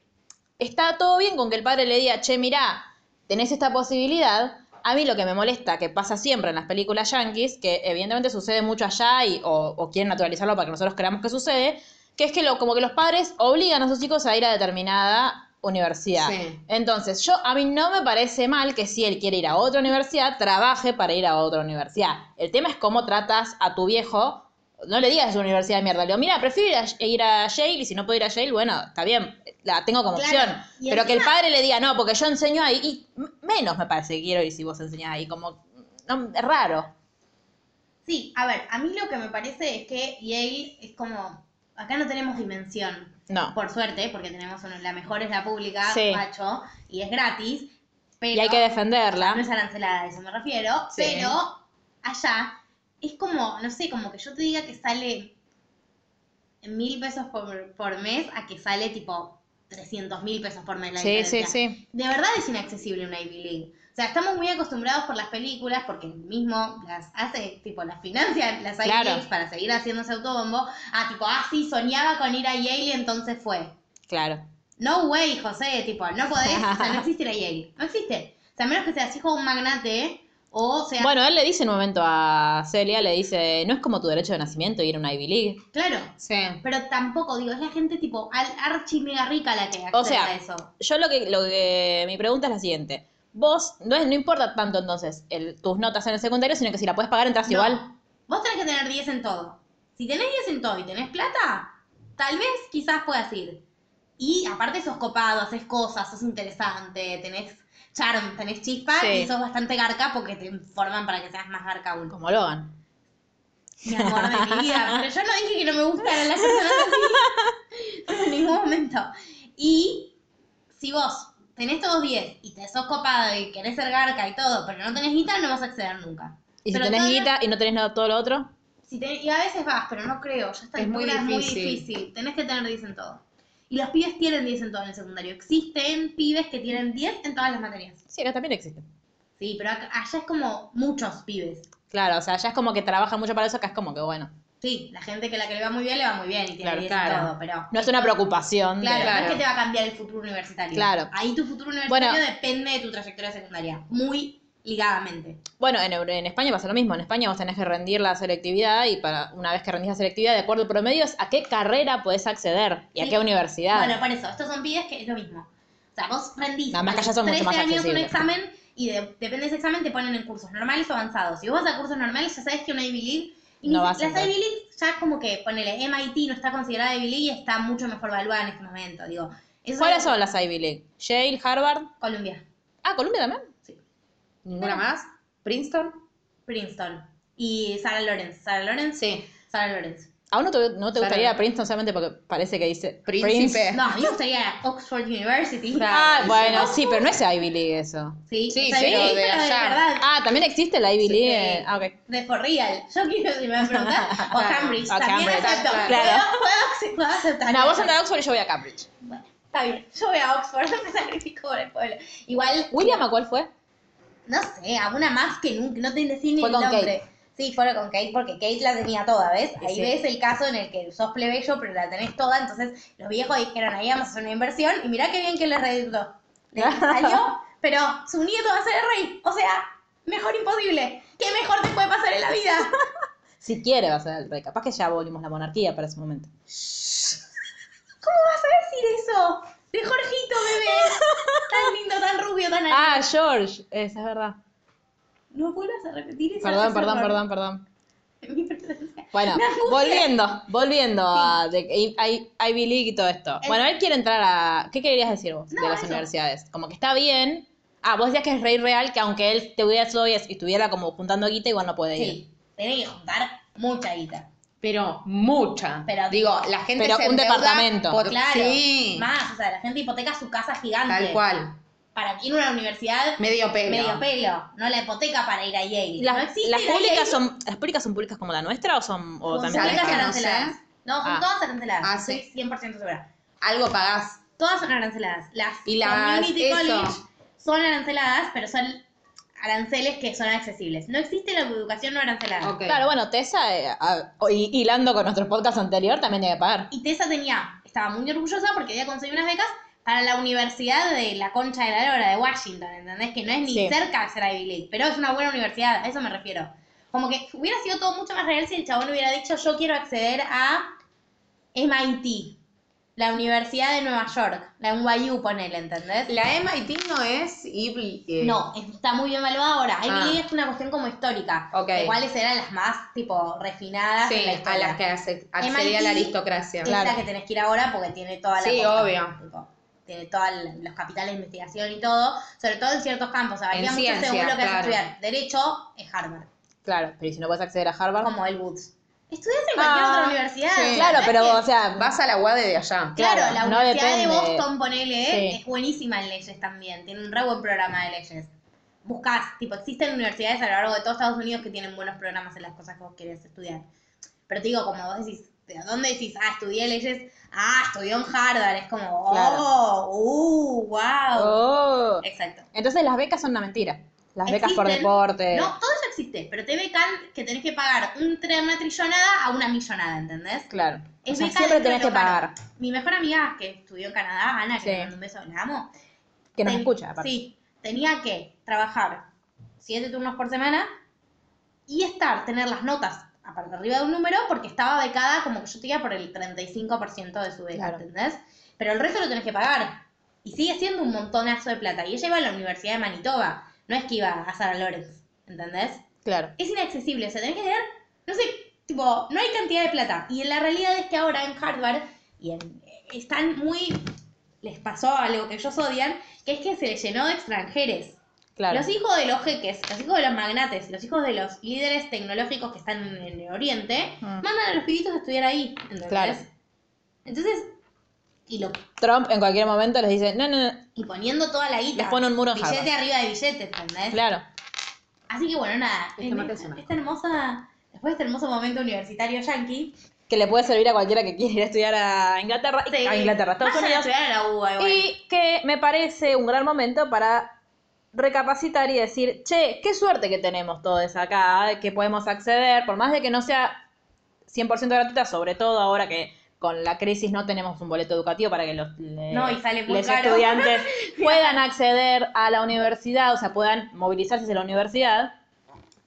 está todo bien con que el padre le diga, che, mirá, tenés esta posibilidad. A mí lo que me molesta, que pasa siempre en las películas yankees, que evidentemente sucede mucho allá y, o, o quieren naturalizarlo para que nosotros creamos que sucede, que es que lo, como que los padres obligan a sus hijos a ir a determinada universidad. Sí. Entonces, yo a mí no me parece mal que si él quiere ir a otra universidad, trabaje para ir a otra universidad. El tema es cómo tratas a tu viejo. No le digas es una universidad de mierda. Le digo, mira, prefiero ir a, ir a Yale y si no puedo ir a Yale, bueno, está bien, la tengo como Claro. opción. Pero que el padre le diga, no, porque yo enseño ahí. Y menos me parece que quiero ir si vos enseñás ahí. Como, no, es raro. Sí, a ver, a mí lo que me parece es que Yale es como. Acá no tenemos dimensión. No. Por suerte, porque tenemos una, la mejor es la pública, Sí. macho, y es gratis. Pero y hay que defenderla. no es arancelada, a eso me refiero. Sí. Pero allá es como, no sé, como que yo te diga que sale mil pesos por, por mes a que sale tipo 300 mil pesos por mes la Sí, sí, diferencia. sí. De verdad es inaccesible una Ivy League. O sea, estamos muy acostumbrados por las películas, porque el mismo las hace, tipo, las financian las Ivy Claro. Leagues para seguir haciéndose autobombo. Ah, tipo, ah, sí, soñaba con ir a Yale y entonces fue. Claro. No way, José, tipo, no podés, o sea, no existe la Yale. No existe. O sea, a menos que seas hijo de un magnate, o sea, Bueno, él le dice en un momento a Celia, le dice, no es como tu derecho de nacimiento ir a una Ivy League. claro. Sí. Pero tampoco, digo, es la gente tipo al archi mega rica la que O sea, a eso. Yo lo que, lo que, mi pregunta es la siguiente. Vos, no, es- no importa tanto entonces el, tus notas en el secundario, sino que si la puedes pagar entras No. igual. Vos tenés que tener 10 en todo. Si tenés 10 en todo y tenés plata, tal vez quizás puedas ir. Y aparte sos copado, haces cosas, sos interesante, tenés charm, tenés chispa Sí. y sos bastante garca porque te forman para que seas más garca aún. Como Logan. Mi amor de mi vida. Pero yo no dije que no me gustaran las personas así. en ningún momento. Y si vos tenés todos 10 y te sos copado y querés ser garca y todo, pero no tenés guita, no vas a acceder nunca. Y si tenés guita y no tenés nada, todo lo otro, Si y a veces vas, pero no creo. Ya está Es muy es muy difícil. difícil. Tenés que tener 10 en todo. Y los pibes tienen 10 en todo en el secundario. Existen pibes que tienen 10 en todas las materias. sí, acá también existe. Sí, pero acá- allá es como muchos pibes. Claro, o sea, ya es como que trabajan mucho para eso, acá es como que bueno. Sí, la gente que la que le va muy bien le va muy bien y tiene Claro, 10 claro. en todo, pero... No es una preocupación. de- Claro, no Claro. es que te va a cambiar el futuro universitario. Claro. Ahí tu futuro universitario Bueno. depende de tu trayectoria secundaria. Muy ligadamente. Bueno, en, en España pasa lo mismo. En España vos tenés que rendir la selectividad y para una vez que rendís la selectividad, de acuerdo al promedio, es a qué carrera podés acceder y a qué universidad. Bueno, por eso, estos son pibes que es lo mismo. O sea, vos rendís Nada más a que allá son mucho 13 más años un examen y de- depende de ese examen te ponen en cursos normales o avanzados. Si vos vas a cursos normales, ya sabes que una Ivy League... y No las. Ivy League ya como que, ponele, MIT no está considerada Ivy League y está mucho mejor evaluada en este momento, digo. ¿Cuáles son las Ivy League? Yale, Harvard. Columbia, Ah, Columbia también. ¿Ninguna más? ¿Princeton? Princeton y Sarah Lawrence. Sarah Lawrence, Sí. Sarah Lawrence. ¿A uno te, no te gustaría a Princeton solamente porque parece que dice Príncipe. Prince? No, a mí me gustaría Oxford University. Claro. Ah, bueno, sí, pero no es Ivy League eso. Sí, Sí, o sea, pero Ivy de League, pero allá. verdad. Ah, también existe la Ivy Sí. League. eh, Ah, ok. De for real. Yo quiero, si me preguntas, o Claro, Cambridge. a También Cambridge, acepto. claro. Puedo, puedo, puedo aceptar. No, vos entras a Oxford y yo voy a Cambridge. Bueno, está bien. Yo voy a Oxford, me sacrifico por el pueblo. Igual, ¿William a cuál fue? No sé, alguna más que nunca, no te decí ni el nombre. Sí, fue con Kate, porque Kate la tenía toda, ¿ves? Ahí Sí. ves el caso en el que sos plebeyo, pero la tenés toda. Entonces, los viejos dijeron, ahí vamos a hacer una inversión. Y mirá qué bien que les redundó. Les salió, pero su nieto va a ser el rey. O sea, mejor imposible. ¿Qué mejor te puede pasar en la vida? Si quiere va a ser el rey. Capaz que ya volvimos la monarquía para ese momento. ¿Cómo vas a decir eso? De Jorgito, bebé. Tan lindo, tan rubio, tan Ah, George. Esa es verdad. No vuelvas a repetir eso. Perdón, perdón, perdón, perdón. Bueno, volviendo, volviendo a Ivy League y todo esto. Bueno, él quiere entrar a... ¿Qué querías decir vos de las universidades? Como que está bien. Ah, vos decías que es rey real, que aunque él te hubiera todavía y estuviera como juntando guita, igual no puede ir. Sí, tenés que juntar mucha guita. Pero mucha. Pero- Digo, la gente Pero se un endeuda departamento. por- Claro. Sí. Más, o sea, la gente hipoteca su casa gigante. Tal cual. Para ir a una universidad, Medio pelo. medio pelo. No la hipoteca para ir a Yale. ¿Las, no existe las ir a públicas Yale. son las públicas son públicas como la nuestra o son o Son también ¿Sabes públicas aranceladas. No, son Ah. todas aranceladas. Ah, sí. Estoy 100% segura. Algo pagás. Todas son aranceladas. Las Y las- Community eso. College son aranceladas, pero son aranceles que son accesibles. No existe la educación no arancelada. Ok. Claro, bueno, Tessa, eh, a- hi- hilando con nuestro podcast anterior, también tiene que pagar. Y Tessa tenía, estaba muy orgullosa porque había conseguido unas becas para la Universidad de la Concha de la Lora de Washington, ¿entendés? Que no es ni Sí. cerca de ser Ivy League, pero es una buena universidad, a eso me refiero. Como que hubiera sido todo mucho más real si el chabón hubiera dicho yo quiero acceder a MIT. La Universidad de Nueva York, la NYU, ponele, ¿entendés? La MIT no es Ivy. eh, No, está muy bien evaluada ahora. Ivy Ah. League es una cuestión como histórica. Ok. De cuáles eran las más, tipo, refinadas Sí, en la a las que accedía MIT la aristocracia. Es la que tenés que ir ahora porque tiene toda la Sí, cosa, obvio. tipo, tiene todos los capitales de investigación y todo, sobre todo en ciertos campos. O sea, varía En mucho ciencia, según lo que vas a claro. estudiar. Derecho es Harvard, Claro, pero ¿y si no puedes acceder a Harvard? como el Woods. Estudias en cualquier Ah, otra universidad. sí. Claro, pero, que- o sea, Vas a la UAD de allá. Claro, Claro, la no Universidad de depende. Boston, ponele, Sí. es buenísima en leyes también. Tiene un re buen programa de leyes. Buscás, tipo, existen universidades a lo largo de todo Estados Unidos que tienen buenos programas en las cosas que vos querés estudiar. Pero te digo, como vos decís, ¿de dónde decís? Ah, estudié leyes. Ah, estudió en Harvard. Es como, oh, Claro. uh, wow. Oh. Exacto. Entonces las becas son una mentira. Las becas por Existen. deporte. No, todo eso existe, pero te becan que tenés que pagar un, una trillonada a una millonada, ¿entendés? Claro. Es o sea, siempre tenés que pagar. Mi mejor amiga que estudió en Canadá, Ana, que Sí. le mando un beso, la amo. Que nos ten- escucha, aparte. Sí, tenía que trabajar siete turnos por semana y estar, tener las notas aparte arriba de un número porque estaba becada como que yo tenía por el 35% de su beca, Claro. ¿entendés? Pero el resto lo tenés que pagar. Y sigue siendo un montonazo de plata. Y ella iba a la Universidad de Manitoba, no es que iba a Sara Lorenz, ¿entendés? Claro. es inaccesible. O sea, tenés que tener, no sé, tipo, no hay cantidad de plata. Y la realidad es que ahora en Harvard y en- están muy. Les pasó algo que ellos odian, que es que se les llenó de extranjeros. Claro. Los hijos de los jeques, los hijos de los magnates, los hijos de los líderes tecnológicos que están en el Oriente, Mm. mandan a los pibitos a estudiar ahí. ¿entendés? Claro. Entonces, y, lo, Trump en cualquier momento les dice, no, no, no. y poniendo toda la guita. Les pone un muro en Billete Harvard. arriba de billete, ¿entendés? Claro. Así que bueno, nada. Es que esta, hermosa, después de este hermoso momento universitario yankee, Que le puede servir a cualquiera que quiera ir a estudiar a Inglaterra, sí, a Inglaterra, a Estados vayan a Unidos. estudiar a la UBA igual. Y que me parece un gran momento para recapacitar y decir, che, qué suerte que tenemos todos acá, que podemos acceder, por más de que no sea 100% gratuita, sobre todo ahora que con la crisis no tenemos un boleto educativo para que los, No, caro. estudiantes puedan acceder a la universidad, o sea, puedan movilizarse hacia la universidad.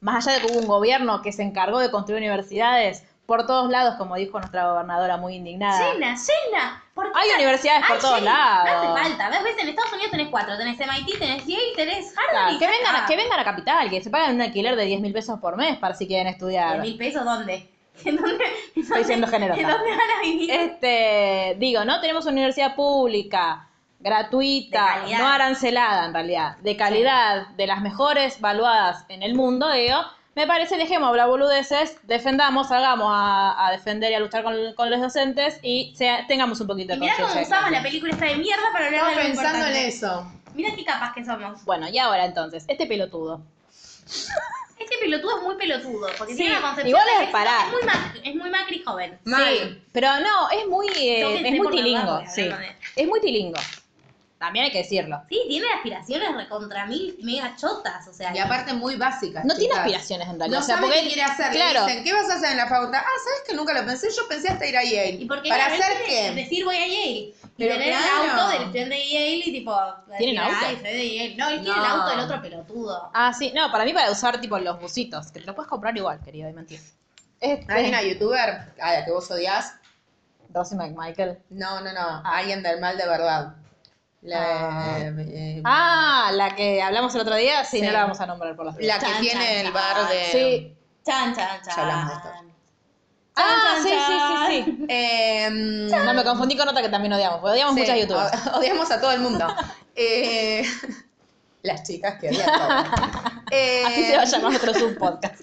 Más allá de que hubo un gobierno que se encargó de construir universidades por todos lados, como dijo nuestra gobernadora muy indignada. Llena, llena. ¿Por qué Hay la- universidades por todos llena. lados. No hace falta. ¿Ves? ¿Ves? En Estados Unidos tenés cuatro. Tenés MIT, tenés Yale, tenés Harvard Claro, que vengan, a, está. que vengan a Capital, que se pagan un alquiler de 10 mil pesos por mes para si quieren ¿10 estudiar. mil pesos dónde? ¿En dónde? en Estoy siendo dónde- generosa. ¿En dónde van a vivir? Este, digo, ¿no? Tenemos una universidad pública, gratuita, no arancelada en realidad, de calidad, de las mejores valuadas en el mundo, digo. Me parece, dejemos hablar boludeces, defendamos, salgamos a, a defender y a luchar con, con los docentes y sea, tengamos un poquito de mirá cómo conciencia. usamos la película esta de mierda para hablar Estaba pensando en eso. Mirá qué capas que somos. Bueno, y ahora entonces, este pelotudo. Este pelotudo es muy pelotudo, porque Sí, tiene una concepción igual de es pará. Es muy Macri, es muy Macri joven. Mal. Sí, pero no, es muy, eh, Tóquense es muy tilingo, sí. Es muy tilingo. También hay que decirlo. Sí, tiene aspiraciones recontra mil mega chotas, o sea. Y aparte muy básicas. No tiene aspiraciones en realidad. No o sea, sabe porque qué quiere hacer. Le Claro. dicen, ¿qué vas a hacer en la facultad? Ah, ¿sabes que nunca lo pensé? Yo pensé hasta ir a Yale. ¿Y por qué ¿Para hacer qué? Decir voy a Yale. Y Pero tener el auto del estudiante de Yale y tipo. ¿Tienen auto? Ay, soy de Yale. No, él tiene el No. auto del otro pelotudo. Ah, sí. No, para mí para usar tipo los busitos, que te lo puedes comprar igual, querido, y mentir. Este, Hay una youtuber a la que vos odias. Rosie McMichael. No, no, no. Alguien del mal de verdad. La, Ah. eh, Ah, la que hablamos el otro día, sí, Sí. no la vamos a nombrar por las la que Chan, tiene chan, el chan. bar de. Sí. Chan, chan, chan. Ya hablamos de esto. Ah, Chan, sí, chan, sí, sí, sí. Em, No, me confundí con otra que también odiamos, porque odiamos sí, muchas youtubers. Odiamos a todo el mundo. Eh, las chicas que odian todo. Eh, Así se va a llamar nuestro subpodcast.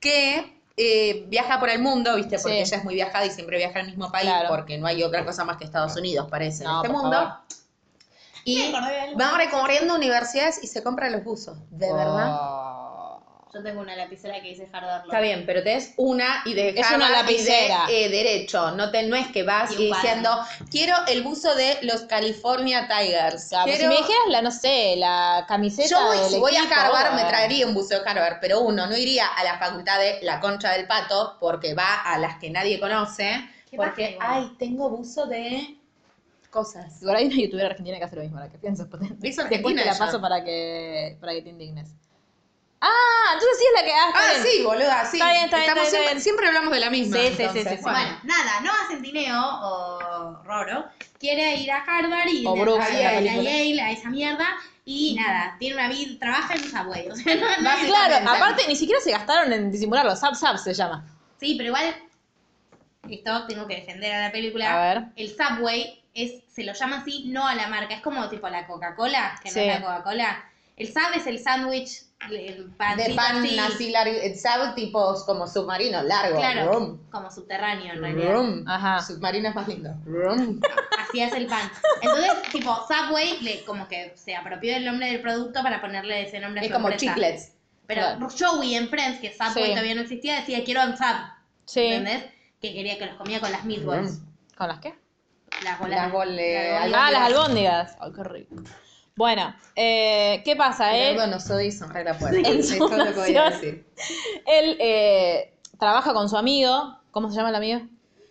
que eh, viaja por el mundo, ¿viste? Porque Sí. ella es muy viajada y siempre viaja al mismo país Claro. porque no hay otra cosa más que Estados Unidos, parece, No, en este mundo. favor. Y va recorriendo universidades y se compra los buzos. ¿De verdad? Yo tengo una lapicera que dice Harvard. Está bien, pero tenés una y de Es una Harvard y lapicera. de eh, derecho. No, te, no es que vas Y un y diciendo, quiero el buzo de los California Tigers. Claro, pues si me dijeras la, no sé, la camiseta Yo voy, del si voy a Harvard me traería un buzo de Harvard, pero uno no iría a la facultad de la concha del pato porque va a las que nadie conoce, porque, ay, tengo buzo de cosas. Igual hay una youtuber argentina que hace lo mismo, la que pienso Después te la paso para que, para que te indignes. Ah, entonces sí es la que. Ah, está Ah, bien. sí, boluda, sí. Está bien, está bien, Estamos está bien, siempre, está bien. siempre hablamos de la misma. Sí, sí, sí, entonces, sí, sí. bueno. Bueno, nada, Noah Centineo o Roro quiere ir a Harvard y O Brooks a Yale, a película. Yale, a esa mierda. Y nada, tiene una vida, trabaja en un subway. O sea, no. Claro, aparte ni siquiera se gastaron en disimularlo. Sab Sab se llama. Sí, pero igual, esto tengo que defender a la película. A ver. El Subway es, se lo llama así, no a la marca. Es como tipo la Coca-Cola, que Sí. no es la Coca-Cola. El Sub es el sándwich, el pancito De pan así, así largo, ¿sabes? Tipo como submarino, largo. Claro, Rum. como subterráneo en realidad. Rum. Ajá. Submarino es más lindo. Rum. Así es el pan. Entonces, tipo, Subway le, como que se apropió del nombre del producto para ponerle ese nombre a Es su como empresa. chiclets. Pero Claro. Joey en Friends, que Subway Sí. todavía no existía, decía quiero un Sub. Sí. ¿Entendés? Que quería que los comía con las meatballs. ¿Con las qué? Las bolas. Las bol- las bolas. Ah, las albóndigas. Ay, qué rico. Bueno, eh, ¿qué pasa? Él, Gerardo nos odia y sonríe la puerta. En Eso su es lo que voy a mansión. decir. él eh, trabaja con su amigo. ¿Cómo se llama el amigo?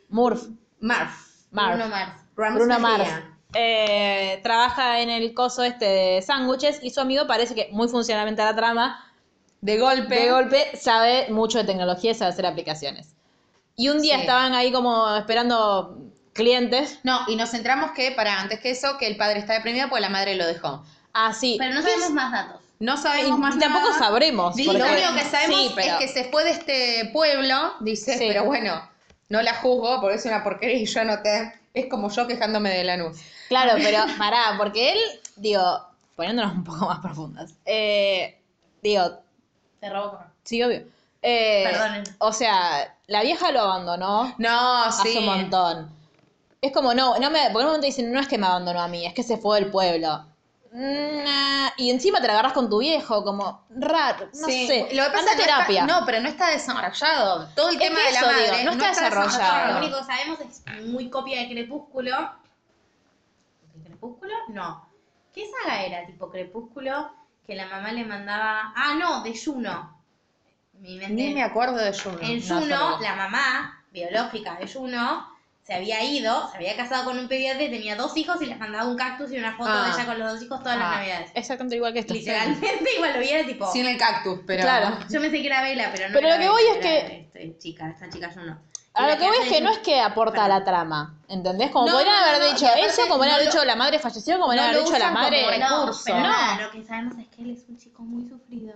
Murph. Marf. Marv. Bruno Mars. Ramos Bruno Mejía. Eh, trabaja en el coso este de sándwiches y su amigo parece que muy funcionalmente a la trama, De golpe. de golpe sabe mucho de tecnología y sabe hacer aplicaciones. Y un día Sí. estaban ahí como esperando clientes. No, y nos centramos que, para antes que eso, que el padre está deprimido porque la madre lo dejó. Así. Pero no sabemos más datos. No sabemos más tampoco nada. sabremos. Sí, lo único que sabemos Sí, pero- es que se fue de este pueblo, dice, Sí. pero bueno, no la juzgo porque es una porquería y yo anoté. Es como yo quejándome de Lanús. Claro, pero pará, porque él, digo, poniéndonos un poco más profundas, eh, digo, Te robó. sí, obvio. Eh, Perdonen. O sea, la vieja lo abandonó No, hace sí. un montón. Es como, no, no me, porque en un momento dicen, no es que me abandonó a mí, es que se fue del pueblo. Y encima te la agarras con tu viejo, como raro, no Sí. sé. Lo que pasa Anda es que no, terapia. está, no, pero no está desarrollado. Todo el Es tema que de la eso madre digo, no está desarrollado. Lo único que sabemos es muy copia de Crepúsculo. ¿De Crepúsculo? No. ¿Qué saga era tipo Crepúsculo que la mamá le mandaba? Ah, no, de Juno. Mi mente. Ni me acuerdo de Juno. En no Juno, la mamá biológica de Juno se había ido, se había casado con un pediatra y tenía dos hijos y les mandaba un cactus y una foto Ah. de ella con los dos hijos todas las Ah, navidades. Exactamente igual que esto. Literalmente igual lo viera tipo. Sin el cactus, pero... Claro. Yo pensé que era Vela, pero no. Pero era lo que Bella, voy es que- este, chica, esta chica Juno. A Y la lo que voy es que no es que aporta a la trama, ¿entendés? Como No, podrían no, haber no, dicho aparte eso, como podrían no haber dicho la madre falleció, como podrían no haber dicho la madre. recurso. No, No. lo que sabemos es que él es un chico muy sufrido.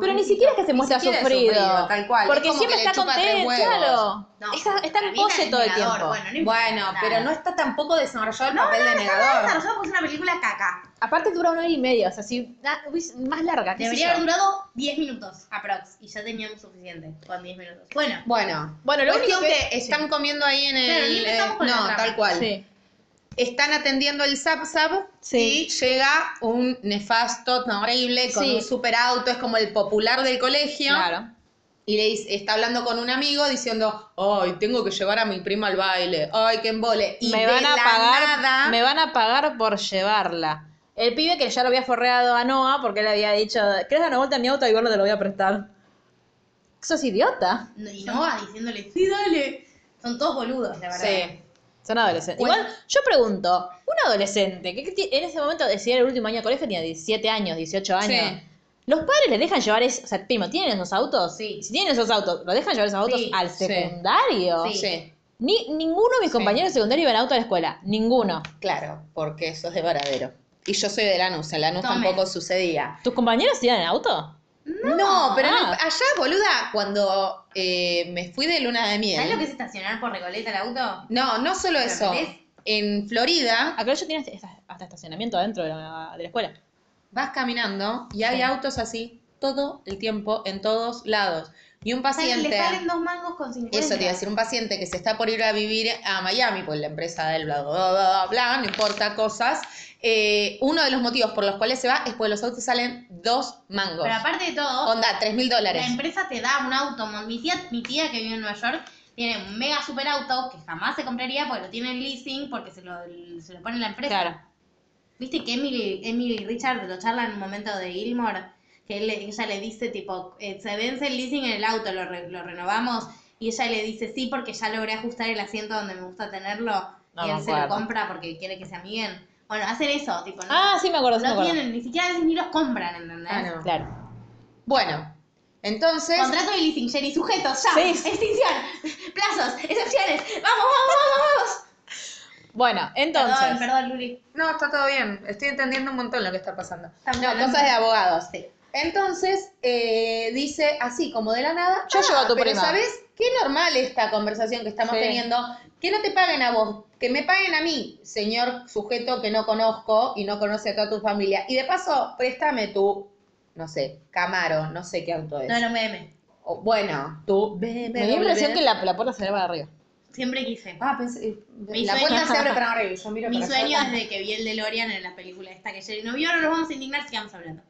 Pero ni siquiera es que se muestra sufrido. sufrido, tal cual. Porque Es siempre está contento, claro. No, está, en pose todo el tiempo. Bueno, no pero no está tampoco desarrollado el No, papel no, de está negador. desarrollado porque es una película caca. Aparte dura una hora y media, o sea, si más larga. Debería haber durado 10 minutos, aprox. Y ya teníamos suficiente con 10 minutos. Bueno, Bueno, Bueno, lo único que, que- están comiendo ahí en Claro, el... eh, no, trama. tal cual. Están atendiendo el Zap Zap Sí. y llega un nefasto, horrible, con Sí. un super auto, es como el popular del colegio. Claro. Y le dice, está hablando con un amigo diciendo, ay, tengo que llevar a mi prima al baile, ay, qué embole. Y me de van a la pagar, nada, me van a pagar por llevarla. El pibe que ya lo había forreado a Noah porque le había dicho, ¿querés dar una vuelta a mi auto? Igual no te lo voy a prestar. ¿Sos idiota? no- y Noah diciéndole, sí, dale. Son todos boludos, la verdad. Sí. Son adolescentes. Bueno. Igual, yo pregunto, un adolescente que en ese momento decidía el último año de colegio tenía 17 años, 18 años. Sí. ¿Los padres les dejan llevar eso? O sea, primo, ¿tienen esos autos? Sí. Si tienen esos autos, ¿los dejan llevar esos autos Sí. al secundario? Sí. Sí, Ni, ninguno de mis compañeros de secundario iba en auto a la escuela. Ninguno. claro, porque sos de Varadero. Y yo soy de Lanús, en Lanús Tome. tampoco sucedía. ¿Tus compañeros iban en auto? No, pero el- Ah. allá, boluda, cuando eh, me fui de luna de miel. ¿Sabes lo que es estacionar por Recoleta el auto? No, no solo ¿Me eso. En Florida Acá yo tiene hasta, estacionamiento adentro de la, de la escuela. vas caminando y hay Sí. autos así todo el tiempo en todos lados. Y un paciente, Le salen dos mangos con 50. eso te iba a decir, un paciente que se está por ir a vivir a Miami, pues la empresa del bla, bla, bla, bla, bla, no importa cosas. Eh, uno de los motivos por los cuales se va es porque los autos salen dos mangos. Pero aparte de todo, Onda, tres mil dólares. la empresa te da un auto. Mi tía, mi tía que vive en Nueva York tiene un mega super auto que jamás se compraría porque lo tiene en leasing porque se lo, se lo pone la empresa. Claro. ¿Viste que Emily, Emily y Richard lo charlan en un momento de Gilmore? Que él ella le dice, tipo, eh, se vence el leasing en el auto, lo, re- lo renovamos. Y ella le dice, sí, porque ya logré ajustar el asiento donde me gusta tenerlo. No y él se lo compra porque quiere que se amiguen. Bueno, hacen eso, tipo, no, Ah, sí me acuerdo, sí me no acuerdo. tienen, ni siquiera a veces ni los compran, ¿entendés? Ah, no. Claro. Bueno, entonces. Contrato de leasing, Jerry, sujetos, ya. Sí. Extinción, plazos, excepciones. Vamos, vamos, vamos, vamos. Bueno, entonces. Perdón, perdón, Luli. No, está todo bien. Estoy entendiendo un montón lo que está pasando. Estamos no, hablando- cosas de abogados. Entonces, eh, dice así como de la nada. Yo llevo a tu pero prima". ¿sabes? Qué normal esta conversación que estamos Sí. teniendo. Que no te paguen a vos, que me paguen a mí, señor sujeto que no conozco y no conoce a toda tu familia. Y de paso, préstame tu, no sé, Camaro, no sé qué auto es. No, no, meme. O, bueno, tu BMW. Me dio la impresión que la, la puerta se va arriba. Siempre quise. Ah, pensé, Mi la sueño- puerta se abre para arriba yo miro Mi para sueño allá. desde que vi el DeLorean en la película esta que Jerry no vio, no nos vamos a indignar, sigamos hablando.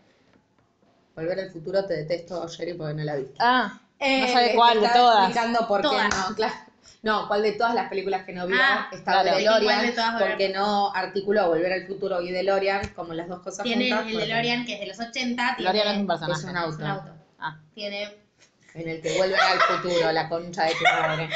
Volver al futuro te detesto, Sherry, porque no la viste. Ah, Eh, no sabe cuál de todas. explicando por qué Todas. no, claro. No, cuál de todas las películas que no vio Ah, estaba claro. DeLorean, ¿Cuál de porque no articuló Volver al Futuro y DeLorean como las dos cosas Tiene juntas. el porque DeLorean que es de los 80. DeLorean tiene- es un personaje. Es un es auto, un auto. Ah. Tiene. en el que vuelven al futuro, la concha de tu madre.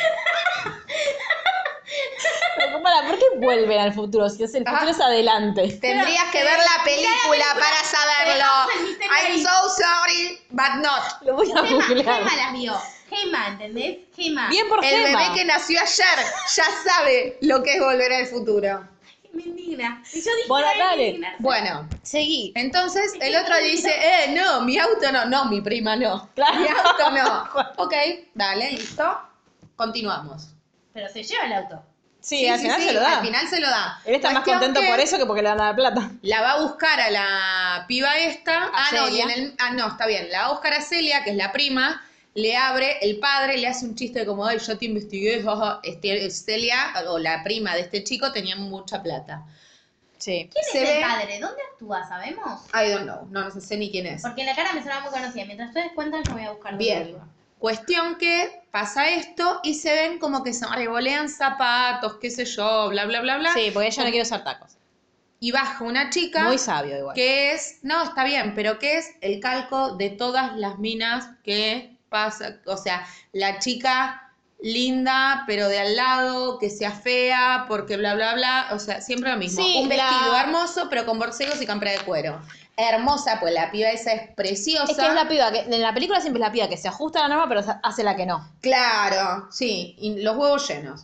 Pero para, ¿por qué vuelven al futuro? Si es el futuro Ah. es adelante. Tendrías que ver la película para saberlo. Dejamos el misterio I'm so sorry, but not. Lo voy a googlear. Las vio. Gema, ¿entendés? Gema. Bien por El Gema. bebé que nació ayer ya sabe lo que es volver al futuro. Me indigna. Y yo dije, Bueno, "Ay, dale. indignarse". Bueno, Seguí. Entonces el otro dice, eh, no, mi auto no, no, mi prima no. Claro. Mi auto no. Ok, dale, listo. Continuamos. Pero se lleva el auto. Sí, al final se lo da. Al final se lo da. Él está más Cuestión contento que por eso que porque le dan la plata. La va a buscar a la piba esta. ah, no, y Celia. en el. Ah, no, está bien. La va a buscar a Celia, que es la prima. Le abre, el padre le hace un chiste como, ay, yo te investigué, jaja". Este, Celia, o la prima de este chico, tenía mucha plata. Sí. ¿Quién Se es ve- el padre? ¿Dónde actúa? ¿Sabemos? I don't know, no, no sé ni quién es. Porque la cara me suena muy conocida. Mientras ustedes cuentan, yo voy a buscar. dónde Bien. actúa. Cuestión que pasa esto y se ven como que se revolean zapatos, qué sé yo, bla, bla, bla, bla. Sí, porque ella no quiere usar tacos. Y baja una chica Muy sabio igual. que es, no, está bien, pero que es el calco de todas las minas que pasa, o sea, la chica linda, pero de al lado, que sea fea, porque bla, bla, bla, o sea, siempre lo mismo. Sí, Un la- vestido hermoso, pero con borcegos y campera de cuero. Hermosa, pues la piba esa es preciosa. Es que es la piba, que en la película siempre es la piba que se ajusta a la norma, pero hace la que no. Claro, sí, y los huevos llenos.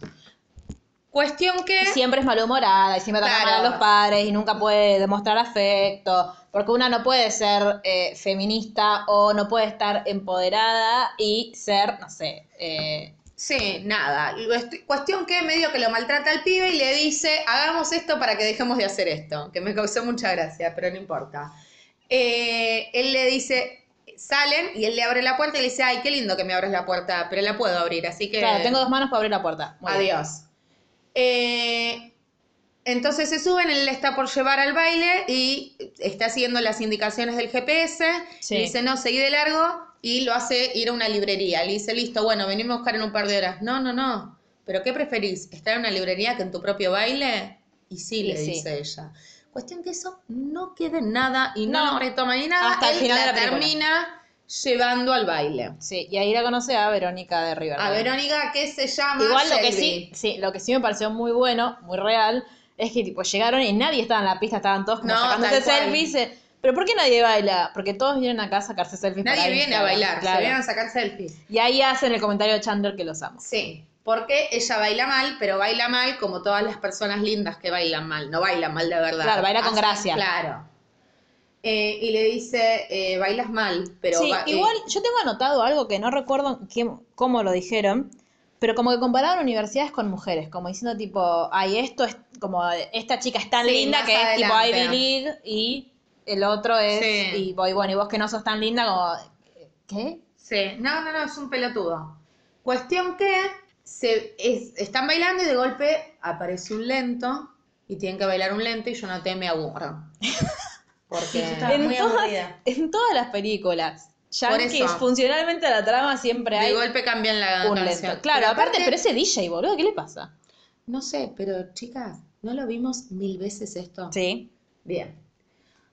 Cuestión que... Siempre es malhumorada y siempre trata Claro. mal a los padres y nunca puede demostrar afecto. Porque una no puede ser eh, feminista o no puede estar empoderada y ser, no sé, eh, Sí, nada. Cuest- Cuestión que medio que lo maltrata al pibe y le dice, hagamos esto para que dejemos de hacer esto, que me causó mucha gracia, pero no importa. Eh, él le dice, salen y él le abre la puerta y le dice, ay, qué lindo que me abres la puerta, pero la puedo abrir, así que... claro, tengo dos manos para abrir la puerta. Muy bien. Eh, entonces se suben, él le está por llevar al baile y está siguiendo las indicaciones del GPS. Sí. Dice, no, seguí de largo y lo hace ir a una librería. Le dice, listo, bueno, venimos a buscar en un par de horas. No, no, no. ¿Pero qué preferís? ¿Estar en una librería que en tu propio baile? Y sí, Y le sí. dice ella. Cuestión que eso no queda en nada y no, No. retoma ni nada. Hasta el final de la termina llevando al baile. Sí, y ahí la conoce a Verónica de River. A Verónica, que se llama Igual lo que sí, sí, lo que sí me pareció muy bueno, muy real, es que tipo llegaron y nadie estaba en la pista, estaban todos como No, sacándose selfies. eh, Pero ¿por qué nadie baila? Porque todos vienen acá a sacarse selfies. Nadie para viene a bailar, claro. se vienen a sacar selfies. Y ahí hacen el comentario de Chandler que los amo. Sí, porque ella baila mal, pero baila mal como todas las personas lindas que bailan mal. No bailan mal de verdad. Claro, baila con gracia. Claro. Eh, y le dice, eh, bailas mal, pero... sí, eh, igual yo tengo anotado algo que no recuerdo quién- cómo lo dijeron, pero como que comparaban universidades con mujeres, como diciendo tipo, ay, esto es como, esta chica es tan Sí, linda que es tipo. Ivy League y el otro es, Sí. y voy, bueno, y vos que no sos tan linda como, ¿qué? Sí, no, no, no, es un pelotudo. Cuestión que se, es- están bailando y de golpe aparece un lento y tienen que bailar un lento y yo noté me aburro. Porque... Estaba En muy todas, en todas las películas, yankees, funcionalmente a la trama siempre de hay golpe cambian la un canción. lento. Claro, Pero aparte, pero ese DJ, boludo, ¿qué le pasa? No sé, pero chicas, ¿no lo vimos mil veces esto? Sí. Bien.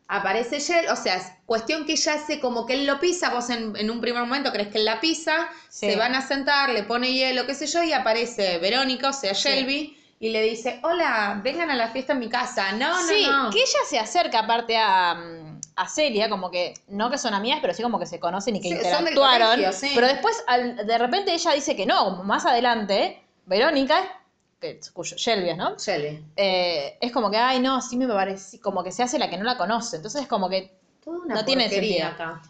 Aparece Shell, o sea, es cuestión que ella hace como que él lo pisa, vos en, en un primer momento crees que él la pisa, Sí. se van a sentar, le pone hielo, qué sé yo, y aparece Verónica, o sea, Shelby, y le dice, hola, vengan a la fiesta en mi casa. No, no, sí, no. que ella se acerca aparte a, mm, a Celia, como que, no que son amigas, pero sí como que se conocen y que Sí, interactuaron. colegio, sí. Pero después, al- de repente ella dice que no, como más adelante, Verónica, que, cuyo Shelby ¿no? Shelly. Eh, es como que, ay, no, sí me parece, como que se hace la que no la conoce. Entonces es como que, Toda una No tiene sentido. acá.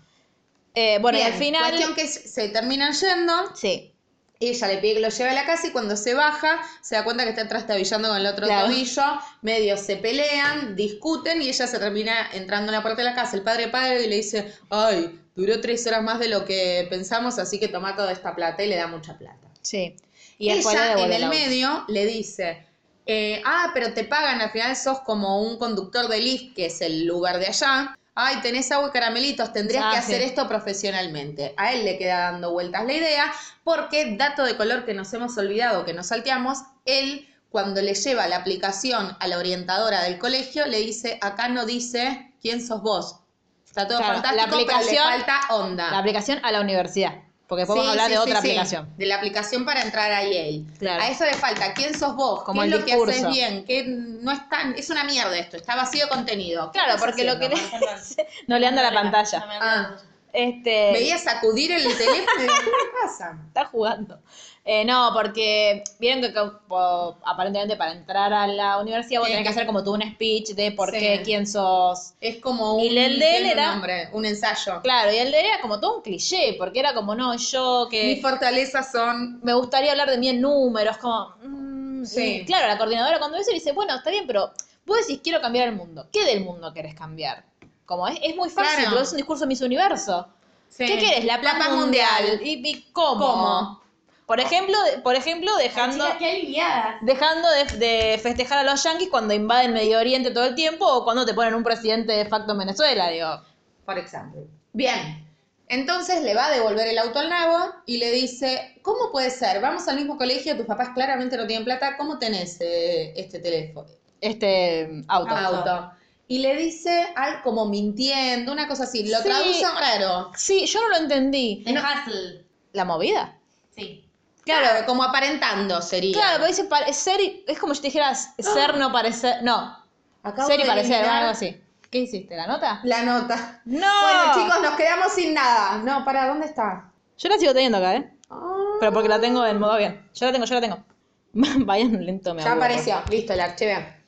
eh, bueno, Bien, y al final... Cuestión que se terminan yendo. Sí, Ella le pide que lo lleve a la casa y cuando se baja se da cuenta que está trastabillando con el otro Claro. tobillo, medio se pelean, discuten y ella se termina entrando en la puerta de la casa. El padre padre y le dice, ay, duró tres horas más de lo que pensamos, así que toma toda esta plata y le da mucha plata. sí. Y ella en el medio le dice, eh, ah, pero te pagan, al final sos como un conductor de Lyft, que es el lugar de allá. Ay, tenés agua y caramelitos, tendrías que hacer sí. esto profesionalmente. A él le queda dando vueltas la idea, porque, dato de color que nos hemos olvidado, que nos salteamos, él cuando le lleva la aplicación a la orientadora del colegio, le dice, acá no dice quién sos vos. Está todo Claro, la fantástico, pero le aplicación- falta onda. La aplicación a la universidad. Porque podemos Sí, hablar sí, de otra sí, aplicación. De la aplicación para entrar a Yale. Claro. A eso le falta. ¿Quién sos vos? Como ¿Qué es el lo discurso. que haces bien? ¿Qué no es tan, es una mierda esto, está vacío de contenido. ¿Qué Claro, porque lo que le no le anda la pantalla. Ah, Este, veía sacudir el teléfono ¿qué pasa? está jugando. Eh, no, porque vieron que aparentemente para entrar a la universidad vos tenés que hacer como tú un speech de por Sí. qué, quién sos. Es como un, Y el de él era- nombre, un ensayo. Claro, y el de él era como todo un cliché, porque era como, no, yo que Mis fortalezas son... me gustaría hablar de mí en números, como... mm, Sí. y claro, la coordinadora cuando dice dice, bueno, está bien, pero vos decís quiero cambiar el mundo. ¿Qué del mundo querés cambiar? Como es, es muy fácil, Claro. pero es un discurso Miss Universo. Sí. ¿Qué querés? La paz, mundial. ¿Y, y cómo? ¿Cómo? Por ejemplo, de- por ejemplo, dejando, dejando de, de festejar a los yanquis cuando invaden Medio Oriente todo el tiempo o cuando te ponen un presidente de facto en Venezuela, digo. por ejemplo. Bien. Entonces le va a devolver el auto al nabo y le dice, ¿cómo puede ser? Vamos al mismo colegio, tus papás claramente no tienen plata, ¿cómo tenés eh, este teléfono? Este auto. Auto. Y le dice algo como mintiendo, una cosa así. Lo Sí. traduce raro. Sí, yo no lo entendí. De Hustle. ¿La movida? Sí. Claro, como aparentando sería. Claro, pero dice parecer, y- es como si te dijeras ser, no parecer, no, Acabo ser y de parecer, eliminar algo así. ¿Qué hiciste? ¿La nota? La nota. No. Bueno, chicos, nos quedamos sin nada. No, para, ¿dónde está? Yo la sigo teniendo acá, ¿eh? Ah, Pero porque la tengo en modo bien. Yo la tengo, yo la tengo. Vayan lento, me ya aburro. apareció. Listo, la archivé.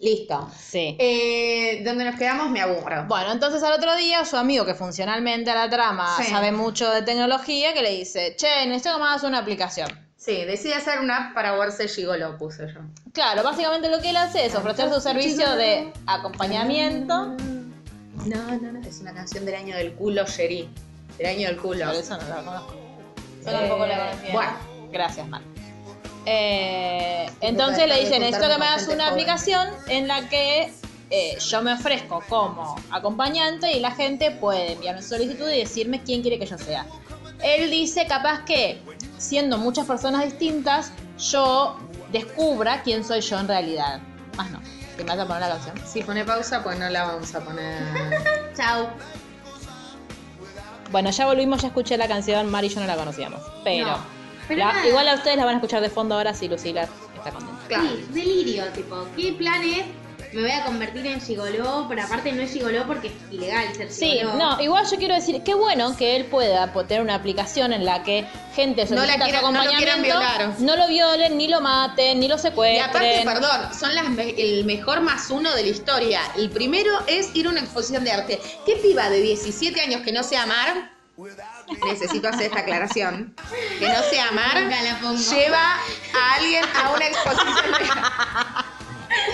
Listo. Sí. Eh, ¿Dónde nos quedamos? Me aburro. Bueno, entonces al otro día su amigo que funcionalmente a la trama Sí. sabe mucho de tecnología que le dice, che, necesito que me hagas una aplicación. Sí, decide hacer una app para verse gigolo, puse yo. Claro, básicamente lo que él hace es ofrecer su servicio de acompañamiento. No, no, no. Es una canción del año del culo, Sherry. Del año del culo. Eso no la conozco. Yo tampoco la Eh, conocía. Bueno, Gracias, Mar. Eh, entonces le dice, necesito que me hagas una aplicación en la que eh, yo me ofrezco como acompañante y la gente puede enviarme su solicitud y decirme quién quiere que yo sea. Él dice capaz que, siendo muchas personas distintas, yo descubra quién soy yo en realidad. Más no. ¿Te vas a poner la canción? si pone pausa, pues no la vamos a poner. Chau. Bueno, ya volvimos, ya escuché la canción, Mar y yo no la conocíamos. Pero, No, pero la- igual a ustedes la van a escuchar de fondo ahora si Lucila está contenta. Claro. Sí, delirio, tipo, ¿qué planes? Me voy a convertir en gigoló, pero aparte no es gigoló porque es ilegal ser Sí, gigoló. no, igual yo quiero decir, qué bueno que él pueda tener una aplicación en la que gente No la su quieran- no lo acompañamiento, quieran violar. no lo violen, ni lo maten, ni lo Y secuestren. aparte, perdón, son las me- el mejor más uno de la historia. El primero es ir a una exposición de arte. ¿Qué piba de 17 años que no sea amar? Necesito hacer esta aclaración. Que no sea amar, lleva a alguien a una exposición de arte.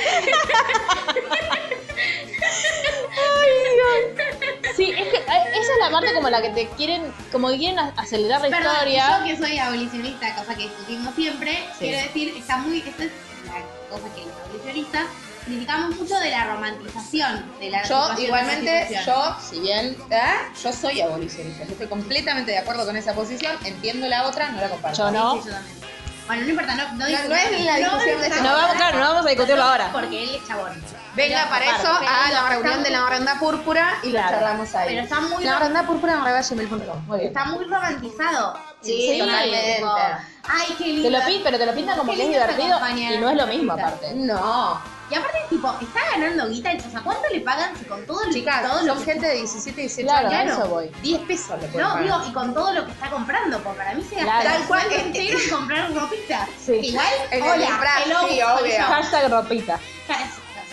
Sí, es que eh, esa es la parte como la que te quieren, como que quieren acelerar la Perdón, historia. yo que soy abolicionista, cosa que discutimos siempre, Sí. quiero decir, está muy, esta es la cosa que los abolicionistas criticamos mucho de la romantización de la Yo, de igualmente, la yo, si bien ¿eh? yo soy abolicionista, yo estoy completamente de acuerdo con esa posición, entiendo la otra, no la comparto. Yo no. Sí, yo también. Bueno, no importa, no, no, no es la discusión de este No vamos, claro, no vamos a discutirlo ahora. Porque él es chabón. Venga para eso a la reunión de la baranda púrpura y Claro. lo charlamos ahí. Pero está muy, La baranda púrpura en. Muy bien. está muy romantizado. Sí, Sí, totalmente. tipo, Ay, qué lindo. Te lo pin- pero te lo pintan como que es divertido y no es lo mismo aparte. No, Y aparte, tipo, está ganando guita, o sea, ¿cuánto le pagan si con todo lo, Chicas, todo lo son que gente de 17, 18 Claro, años. a eso voy. 10 pesos le No, pagar. digo, y con todo lo que está comprando, porque para mí se gasta Claro. el Tal cual, entero en comprar ropita. Sí. Igual, En el hola, disfraz, hello, sí, obvio. Hashtag ropita.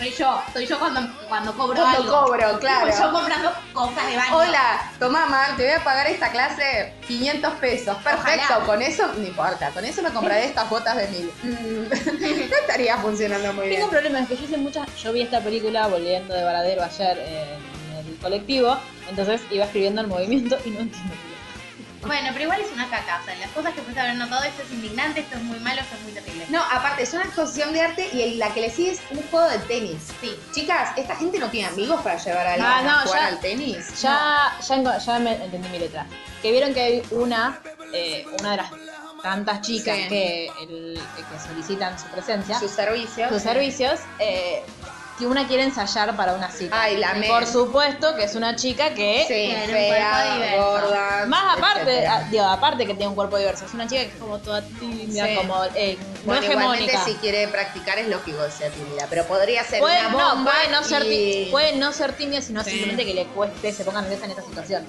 Soy yo, soy yo cuando, cuando cobro Cuando algo. cobro, claro. Tipo, yo comprando cosas de baño. Hola, tomá, mamá, te voy a pagar esta clase 500 pesos. Perfecto, Ojalá. con eso, no importa, con eso me compraré estas botas de mil. No estaría funcionando muy bien. Tengo un problema, es que yo hice muchas. Yo vi esta película volviendo de Varadero ayer en el colectivo, entonces iba escribiendo el movimiento y no entiendo. Bueno, pero igual es una caca. O sea, las cosas que puedes haber notado, esto es indignante, esto es muy malo, esto es muy terrible. No, aparte, es una exposición de arte y el- la que le sigue es un juego de tenis. Sí. Chicas, esta gente no tiene amigos para llevar a alguien Ah, no, a jugar ya- al tenis. Ya, ya, enco- ya me entendí mi letra. Que vieron que hay una, eh, una de las tantas chicas Sí. que, el- que solicitan su presencia, Sus servicios. sus servicios, eh, que una quiere ensayar para una cita. Ay, la me. Por supuedo que es una chica que Sí, Tiene un cuerpo fea, diverso. gorda. Más aparte, etcétera. ah, digo, aparte que tiene un cuerpo diverso, es una chica que es como toda tímida, Sí. como eh, no Bueno, hegemónica. si quiere practicar es lógico que sea tímida, pero podría ser Puede, una no, bomba puede, no ser, y- ti- puede no ser tímida, sino Sí. simplemente que le cueste, se ponga nerviosa en esta situación.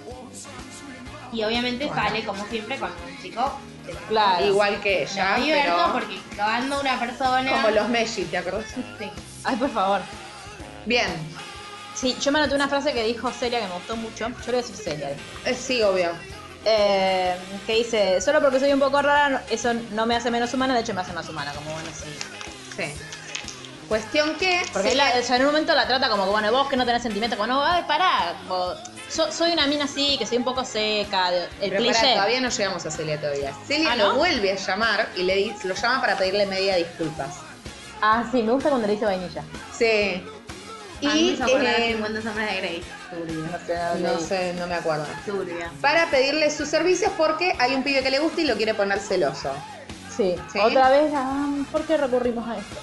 Y obviamente sale, como siempre, con un chico de Claro. Igual que ella, no diverso, pero porque lo anda una persona. como los Messi, ¿te acordás? Sí. Ay, por favor. Bien, Sí, yo me anoté una frase que dijo Celia que me gustó mucho. Yo le voy a decir Celia. Eh, sí, obvio. Eh, que dice, solo porque soy un poco rara, eso no me hace menos humana, de hecho me hace más humana, como bueno, sí. Sí. Cuestión que... Porque sí, él la- o sea, en un momento la trata como que, bueno, vos que no tenés sentimientos, como, no, ay, pará, como, so- soy una mina así, que soy un poco seca, el pero pará, todavía no llegamos a Celia todavía. Celia Ah, lo vuelve a llamar y le lo llama para pedirle media disculpas. Ah, sí, me gusta cuando le dice vainilla. Sí. Y a mí me Y... hizo acordar eh, 50 sombras de Grey. no sé, no me acuerdo. Turbia. Para pedirle sus servicios porque hay un pibe que le gusta y lo quiere poner celoso. Sí. Sí. Otra vez, ah, ¿por qué recurrimos a esto?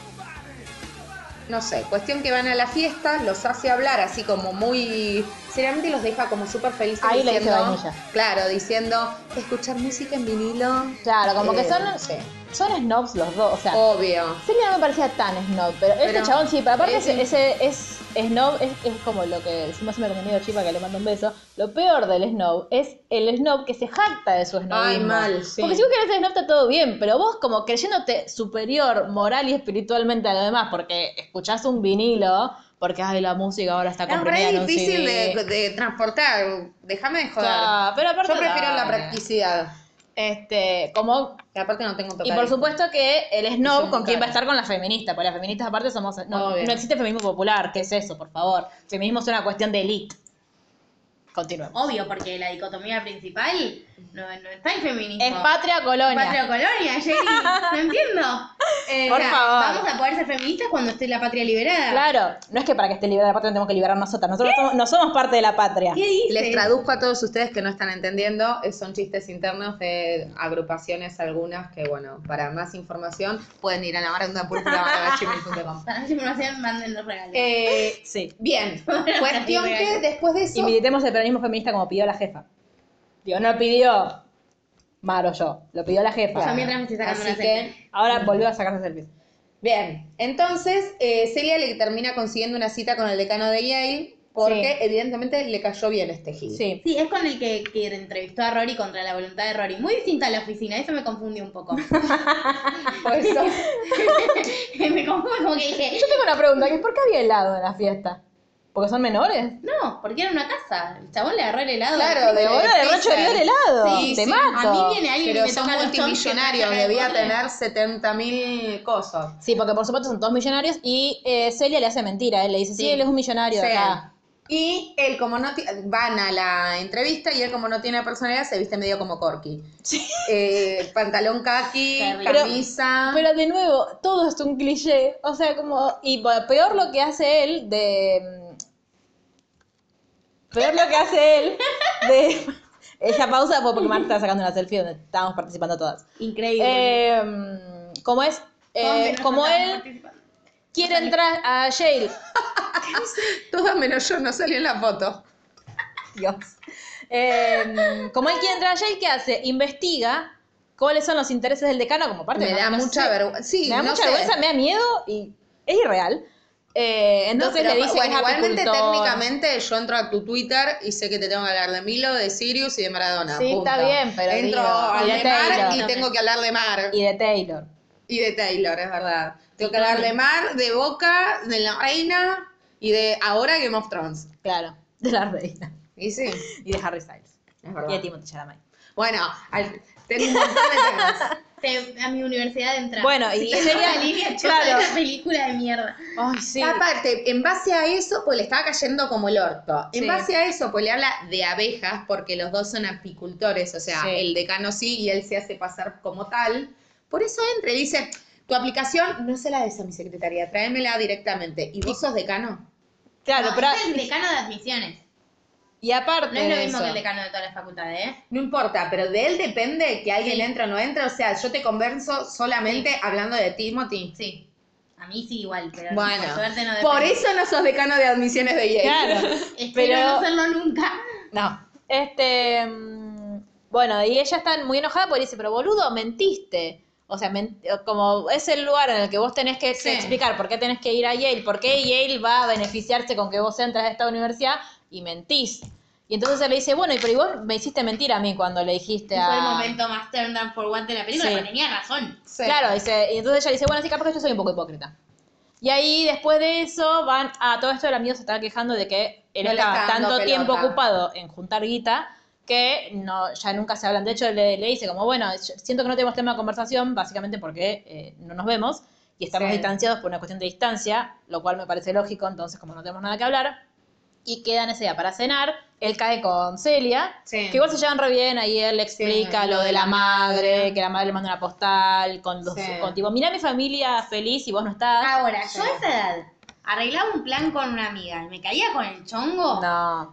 No sé, cuestión que van a la fiesta, los hace hablar así como muy... Seriamente los deja como súper felices Ahí le dice diciendo... vainilla. Claro, diciendo, escuchar música en vinilo. Claro, como que Eh, son, sí. son snobs los dos, o sea, Obvio. Celia no me parecía tan snob, pero, este Pero- chabón sí, pero aparte es- ese, es snob, es, es como lo que decimos siempre con mi amigo Chipa que le mando un beso. Lo peor del snob es el snob que se jacta de su snobismo. Ay, mal, sí. Porque si vos querés ser snob está todo bien, pero vos como creyéndote superior moral y espiritualmente a lo demás, porque escuchás un vinilo, porque ay, la música ahora está Es comprimida re en un difícil CD. de, de transportar. Déjame de joder. Claro, pero aparte Yo prefiero la dale. practicidad. Este, como Y aparte no tengo Y por supuesto que el snob con quién va a estar con las feministas, porque las feministas aparte somos no, no existe feminismo popular, ¿qué es eso, por favor? Feminismo es una cuestión de elite. Continuemos. Obvio, porque la dicotomía principal no, no está en feminismo. Es patria colonia. Patria o colonia, Jerry. No entiendo. Eh, Por o sea, favor. Vamos a poder ser feministas cuando esté la patria liberada. Claro, no es que para que esté liberada la patria tenemos que liberar nosotras, nosotros somos- no somos parte de la patria. ¿Qué dices? Les traduzco a todos ustedes que no están entendiendo. eh, Son chistes internos de agrupaciones algunas que, bueno, para más información pueden ir a la maranda púrpura.gmail.com. Para más información, manden los regalos. Eh, Sí. bien, cuestión que después de eso... Y militemos el peronismo feminista como pidió la jefa. Digo, no pidió Maro yo, lo pidió la jefa. Yo mientras me estoy sacando Así una que- selfie. Ahora volvió a sacarse selfies. Bien, entonces eh, Celia le termina consiguiendo una cita con el decano de Yale porque evidentemente le cayó bien este Gil. Sí. Sí, es con el que, que entrevistó a Rory contra la voluntad de Rory. Muy distinta a la oficina, eso me confundió un poco. Por eso, me confunde como que dije, Yo tengo una pregunta, ¿por qué había helado en la fiesta? ¿Porque son menores? no, porque era una casa. El chabón le agarró el helado. Claro, de pizza. Rocho dio el helado. Sí, Te sí. mato. A mí viene alguien pero y me son multimillonarios, debía tener 70 mil cosas. Sí, porque por supuesto son todos millonarios y eh, Celia le hace mentira. Él le dice, sí, Sí. él es un millonario Sí. acá. Y él como no van a la entrevista y él como no tiene personalidad se viste medio como Corky. Eh, pantalón kaki, Terrible. camisa. Pero de nuevo, todo es un cliché. O sea, como. Y peor lo que hace él de. Mm, Peor lo que hace él de. Ella pausa porque Marta está sacando una selfie donde estábamos participando todas. Increíble. Eh, mm, como es. eh, como él quiere entrar a Yale. Todas menos yo, no salió en la foto. Dios. Eh, como él quiere entrar a Yale, ¿qué hace? Investiga cuáles son los intereses del decano como parte Me de da mucha vergüenza. Sí, me da no mucha sé. vergüenza, me da miedo y es irreal. Eh, entonces No, le dice bueno, que es igualmente apicultor. técnicamente yo entro a tu Twitter y sé que te tengo que hablar de Milo, de Sirius y de Maradona. Sí, punto. está bien, pero Entro al de de Mar Taylor. y tengo que hablar de Mar. Y de Taylor. Y de Taylor, es verdad. Tengo que hablar de Mar, de Boca, de la Reina y de ahora Game of Thrones. Claro, de la reina. Y sí, Y de Harry Styles. es Y de Timothy Chalamet. Bueno, al- tengo un montón de temas. A mi universidad entra. Bueno, y sería- una línea claro. de una película de mierda. Ay, sí. Aparte, en base a eso, pues le estaba cayendo como el orto. En Sí. base a eso, pues le habla de abejas, porque los dos son apicultores, o sea, Sí. el decano sí y él se hace pasar como tal. Por eso entra y dice, tu aplicación no se la des a mi secretaria, tráemela directamente. ¿Y vos sos decano? Claro, No, pero. es el decano de admisiones. Y aparte. No es lo de mismo eso, que el decano de todas las facultades, ¿eh? No importa, pero de él depende que alguien Sí. entre o no entre. O sea, yo te converso solamente hablando de Timothy. Sí. A mí sí igual, pero Bueno, por suerte no por eso no sos decano de admisiones de Yale. Claro. Espero pero- no serlo nunca. No. Este. mm, Bueno, y ella está muy enojada porque dice, pero boludo, mentiste. O sea, como es el lugar en el que vos tenés que Sí. explicar por qué tenés que ir a Yale, por qué Yale va a beneficiarse con que vos entres a esta universidad y mentís. Y entonces él le dice, bueno, y pero vos me hiciste mentir a mí cuando le dijiste a... fue el momento más turn down for one de la película, Sí. porque tenía razón. Sí. Claro, dice, y entonces ella dice, bueno, sí, capaz que yo soy un poco hipócrita. Y ahí, después de eso, van a todo esto el amigo se estaba quejando de que él No estaba tanto tiempo pelota. ocupado en juntar guita que no, ya nunca se hablan. De hecho, le, le dice como, bueno, siento que no tenemos tema de conversación, básicamente porque eh, no nos vemos y estamos Sí. distanciados por una cuestión de distancia, lo cual me parece lógico, entonces como no tenemos nada que hablar, y quedan ese día para cenar, él cae con Celia, Sí. que igual se llevan re bien, ahí él le explica Sí, lo de la madre, madre. que la madre le manda una postal, con, los, Sí. con tipo, mira mi familia feliz y vos no estás. Ahora, Sí. yo a esa edad arreglaba un plan con una amiga y me caía con el chongo. No.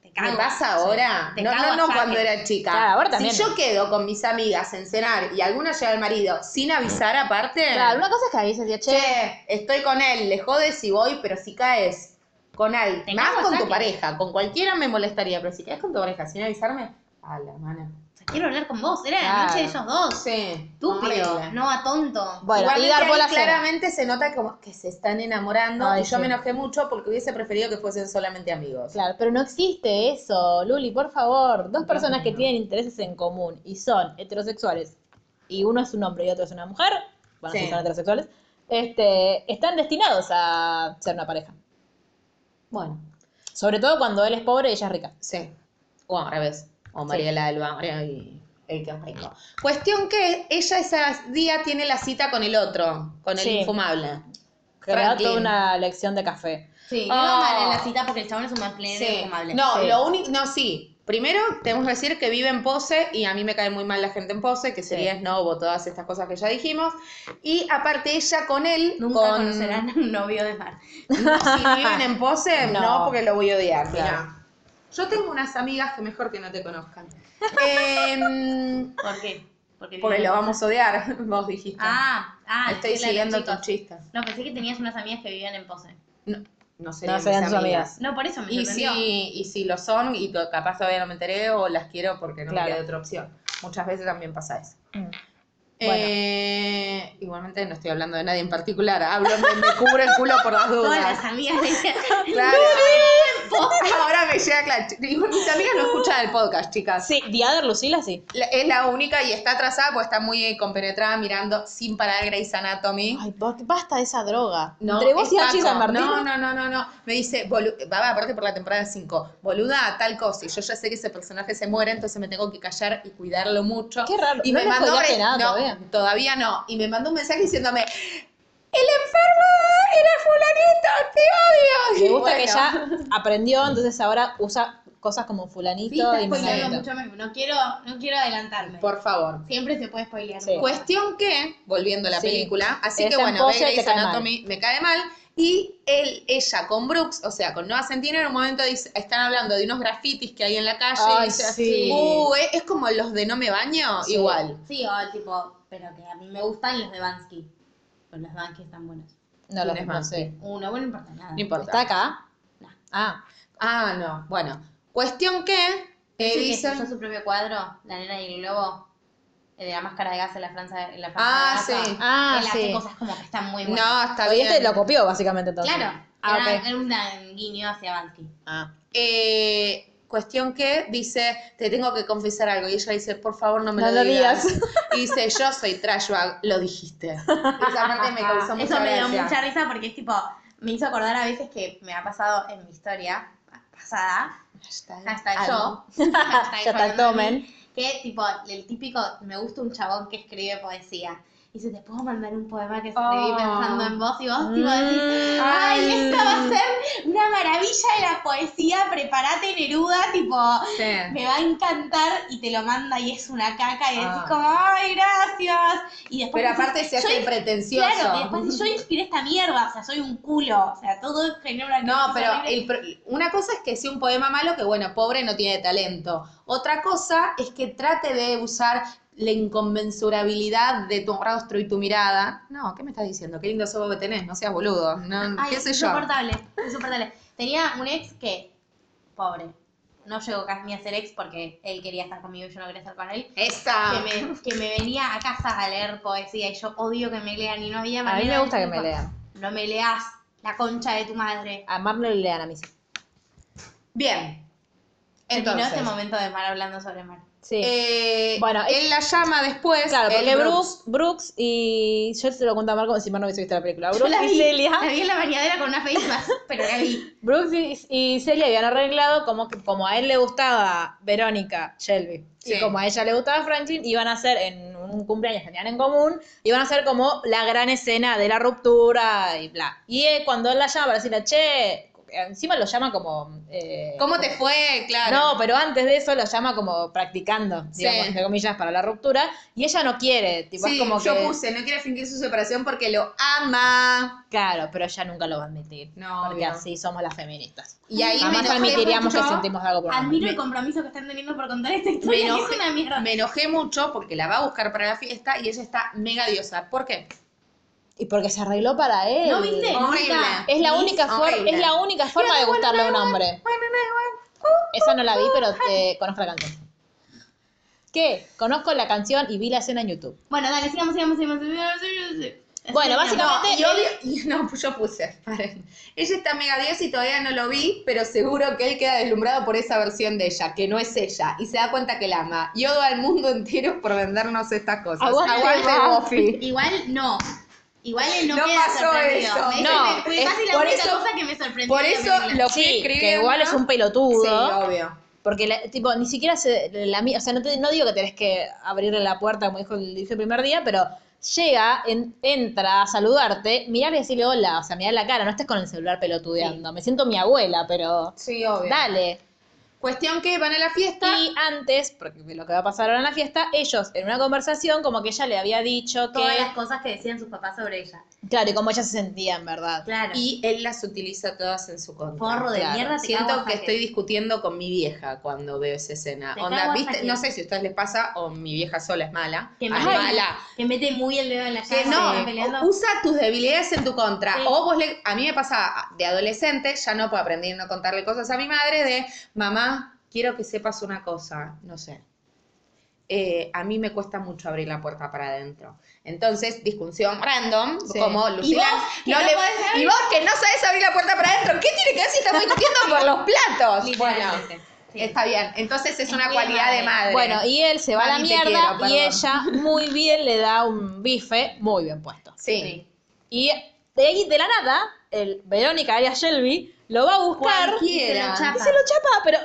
Te ¿Me cago. pasa ahora? Te no, cago no, no cuando era chica. Claro, ahora también. Si yo quedo con mis amigas en cenar y alguna lleva al marido sin avisar aparte, Claro, una cosa es que ahí dices, che, che, estoy con él, le jodes si voy, pero si caes con Te más con tu pareja, con cualquiera me molestaría, pero si caes con tu pareja sin avisarme, a la mano. O sea, quiero hablar con vos. Era la noche de ellos dos. Sí, Estúpido, no a tonto. Bueno, y ahí claramente se nota como que se están enamorando Ay, y yo sí. me enojé mucho porque hubiese preferido que fuesen solamente amigos. Claro, pero no existe eso, Luli, por favor. Dos personas que tienen intereses en común y son heterosexuales, y uno es un hombre y otro es una mujer, bueno, Sí. si son heterosexuales, este, están destinados a ser una pareja. Bueno, Sobre todo cuando él es pobre y ella es rica. sí. O al revés. O Mariela del Barrio y el que es rico. Cuestión que ella ese día tiene la cita con el otro, con el Sí. infumable. Que le da Franklin. toda una lección de café. Sí, Oh. iba mal en la cita porque el chabón es un manplanero Sí. infumable. No, Sí. lo único, no, sí. Primero, tenemos que decir que vive en Pose y a mí me cae muy mal la gente en Pose, que sería Sí. Snobo, todas estas cosas que ya dijimos. Y aparte ella con él, Nunca con... conocerán un novio de Mar. Si viven en Pose, no, No. porque lo voy a odiar. Claro. Mira, yo tengo unas amigas que mejor que no te conozcan. Em, ¿Por qué? Porque, porque lo vamos a odiar, vos dijiste. Ah, ah, Estoy siguiendo chicos. chistes. No, pensé que tenías unas amigas que vivían en Pose. No, no serían, No serían mis tus amigas. amigas. No, por eso me Y sorprendió. si, y si lo son, y to- capaz todavía no me enteré, o las quiero porque no Claro. me queda otra opción. Muchas veces también pasa eso. Bueno. Eh, igualmente no estoy hablando de nadie en particular, hablo, me, me cubro el culo por las Todas las dudas. amigas de Claro. Ahora me llega claro. Mis amigas no escuchan el podcast, chicas. Sí, Diader Lucila sí. La- Es la única y está atrasada porque está muy compenetrada mirando sin parar Grey's Anatomy. Ay, ¿por qué basta de esa droga? No, Entre vos y Paco. San Martín. No, no, no, no, no. Me dice, bolu- va aparte por la temporada 5, boluda, tal cosa. Y yo ya sé que ese personaje se muere, entonces me tengo que callar y cuidarlo mucho. Qué raro. Y No me le mandó spoileaste nada no, todavía. todavía no. Y me mandó un mensaje diciéndome, el enfermo era fulanito, te odio. Me Y gusta que ya aprendió, entonces ahora usa cosas como fulanito Sí, está y spoileando mucho, me- no quiero, no quiero adelantarme. Por favor. Siempre se puede spoilear. Sí. Cuestión que, volviendo a la Sí. película, así que en bueno, Grey's. Anatomy, me cae mal. Y él, ella con Brooks, o sea, con Noah Centineo, en un momento dice- están hablando de unos grafitis que hay en la calle. y Ay, dice, sí. "Uh, ¿es, como los de No me baño? Sí. Igual. Sí, o tipo, pero que a mí me gustan los de Bansky. Pero de Bansky están buenos. No lo ¿Quién es no sé. Uno, bueno, no importa nada. No importa. ¿Está acá? No. Ah, Ah, no. Bueno, cuestión que eh, ¿Ese que dice... puso su propio cuadro, La nena y el globo? el de la máscara de gas en la Francia, en la Ah, Francia de sí. Ah, Él hace sí. cosas como que están muy buenas. No, está Y bien. este lo copió, básicamente, entonces. Claro, Ah, era, ok. era un guiño hacia Bansky. Ah. Eh, cuestión que dice, te tengo que confesar algo. Y ella dice, por favor, no me No lo, digas. digas. Y dice, yo soy trash bag, lo dijiste. Esa parte me causó mucha Eso me dio gracia. mucha risa porque es tipo, me hizo acordar a veces que me ha pasado en mi historia pasada, hasta yo, hashtag de tomen. que tipo, el típico, me gusta un chabón que escribe poesía. Y dice, te puedo mandar un poema que escribí Oh. pensando en vos y vos tipo decís, Mm. ay, esto va a ser una maravilla de la poesía, prepárate Neruda, tipo, Sí. me va a encantar y te lo manda y es una caca y decís Ah. como, ay, gracias. Y después Pero decís, aparte se "Yo hace pretencioso. Claro, y después decís, yo inspiré esta mierda, o sea, soy un culo, o sea, todo genera una No, pero el una cosa es que sea un poema malo, que bueno, pobre no tiene talento. Otra cosa es que trate de usar la inconmensurabilidad de tu rostro y tu mirada. No, ¿qué me estás diciendo? Qué lindo ojos que tenés, no seas boludo. No, Ay, ¿Qué es sé yo? insoportable, insoportable. Tenía un ex que, pobre, no llegó casi a ser ex porque él quería estar conmigo y yo no quería estar con él. Esa. Que me, que me venía a casa a leer poesía y yo odio que me lean y no había A mí manera me gusta que me lean. No me leas la concha de tu madre. A Mar no le lean a mí sí. Bien. Terminó Entonces, este momento de Mar hablando sobre Mar. Sí. eh, Bueno, él la llama después. claro, porque Brooks. Brooks, Brooks y. Yo se lo cuento a Mar como si Mar no hubiese visto la película. Brooks la y Celia. La vi en la bañadera con una face mask, pero la vi. Brooks y, y Celia habían arreglado como que como a él le gustaba Verónica Shelby Sí. y como a ella le gustaba Franklin, iban a hacer en un cumpleaños que tenían en común, iban a hacer como la gran escena de la ruptura y bla. Y eh, cuando él la llama para decirle, che, encima lo llama como... eh, ¿Cómo te fue? Claro. No, pero antes de eso lo llama como practicando, Sí. digamos, entre comillas, para la ruptura. Y ella no quiere, tipo, Sí, es como yo que... puse, no quiere fingir su separación porque lo ama. Claro, pero ella nunca lo va a admitir. No, porque obvio. así somos las feministas. Y ahí me Jamás admitiríamos que sentimos algo por. Admiro el compromiso que están teniendo por contar esta Me historia, es enojé, una mierda. me enojé mucho porque la va a buscar para la fiesta y ella está mega diosa. ¿Por qué? Y porque se arregló para él. ¿No viste? Horrible. Es la Ni- única forma, horrible. es la única forma de gustarle a un hombre. Esa no la vi, pero te conozco la canción. ¿Qué? Conozco la canción y vi la escena en YouTube. Bueno, dale, sigamos, sigamos, sigamos. sigamos, sigamos. Bueno, básicamente- Y obvio, y no, pues yo puse, paren. Ella está mega diosa y todavía no lo vi, pero seguro que él queda deslumbrado por esa versión de ella, que no es ella, y se da cuenta que la ama. Y odio al mundo entero por vendernos estas cosas. Aguante Buffy. Igual no. Igual él no, No queda pasó sorprendido. eso. No, me- es casi la única eso- cosa que me sorprendió. Por eso lo fui Sí, que igual es un pelotudo. Sí, obvio. Porque, la- tipo, ni siquiera se, la, mi- o sea, no, te- no digo que tenés que abrirle la puerta, como dijo el, dijo el primer día, pero llega, en- entra a saludarte, mirar y decirle hola, o sea, mirar la cara, no estés con el celular pelotudeando. Me siento mi abuela, pero Sí, obvio. dale. Cuestión que van a la fiesta. Y antes, porque lo que va a pasar ahora en la fiesta, ellos en una conversación como que ella le había dicho que... Todas las cosas que decían sus papás sobre ella. Claro, y cómo ella se sentía, en verdad. Claro. Y él las utiliza todas en su contra. Forro de Claro. mierda, te cago Siento a que estoy discutiendo con mi vieja cuando veo esa escena. Te Onda, cago ¿viste? No sé si a ustedes les pasa o mi vieja sola es mala. Que Ay, mete, mala. que mete muy el dedo en la Que llaga, no, peleando. usa tus debilidades en tu contra. Sí. O vos le, a mí me pasa de adolescente, ya no puedo aprender a no contarle cosas a mi madre de, mamá, quiero que sepas una cosa, no sé. Eh, a mí me cuesta mucho abrir la puerta para adentro. Entonces, discusión random, Sí. como Lucila. vos, que no no le- podés abrir? y vos que no sabes abrir la puerta para adentro, ¿qué tiene que ver si estamos discutiendo por los platos? Bueno, Sí. está bien. Entonces es, Es una cualidad de madre. madre. Bueno, y él se va a la mierda quiero, y ella muy bien le da un bife muy bien puesto. sí. Sí. Y de ahí, de la nada, el Verónica alias Shelby lo va a buscar Cualquiera. Y se lo y se lo chapa, pero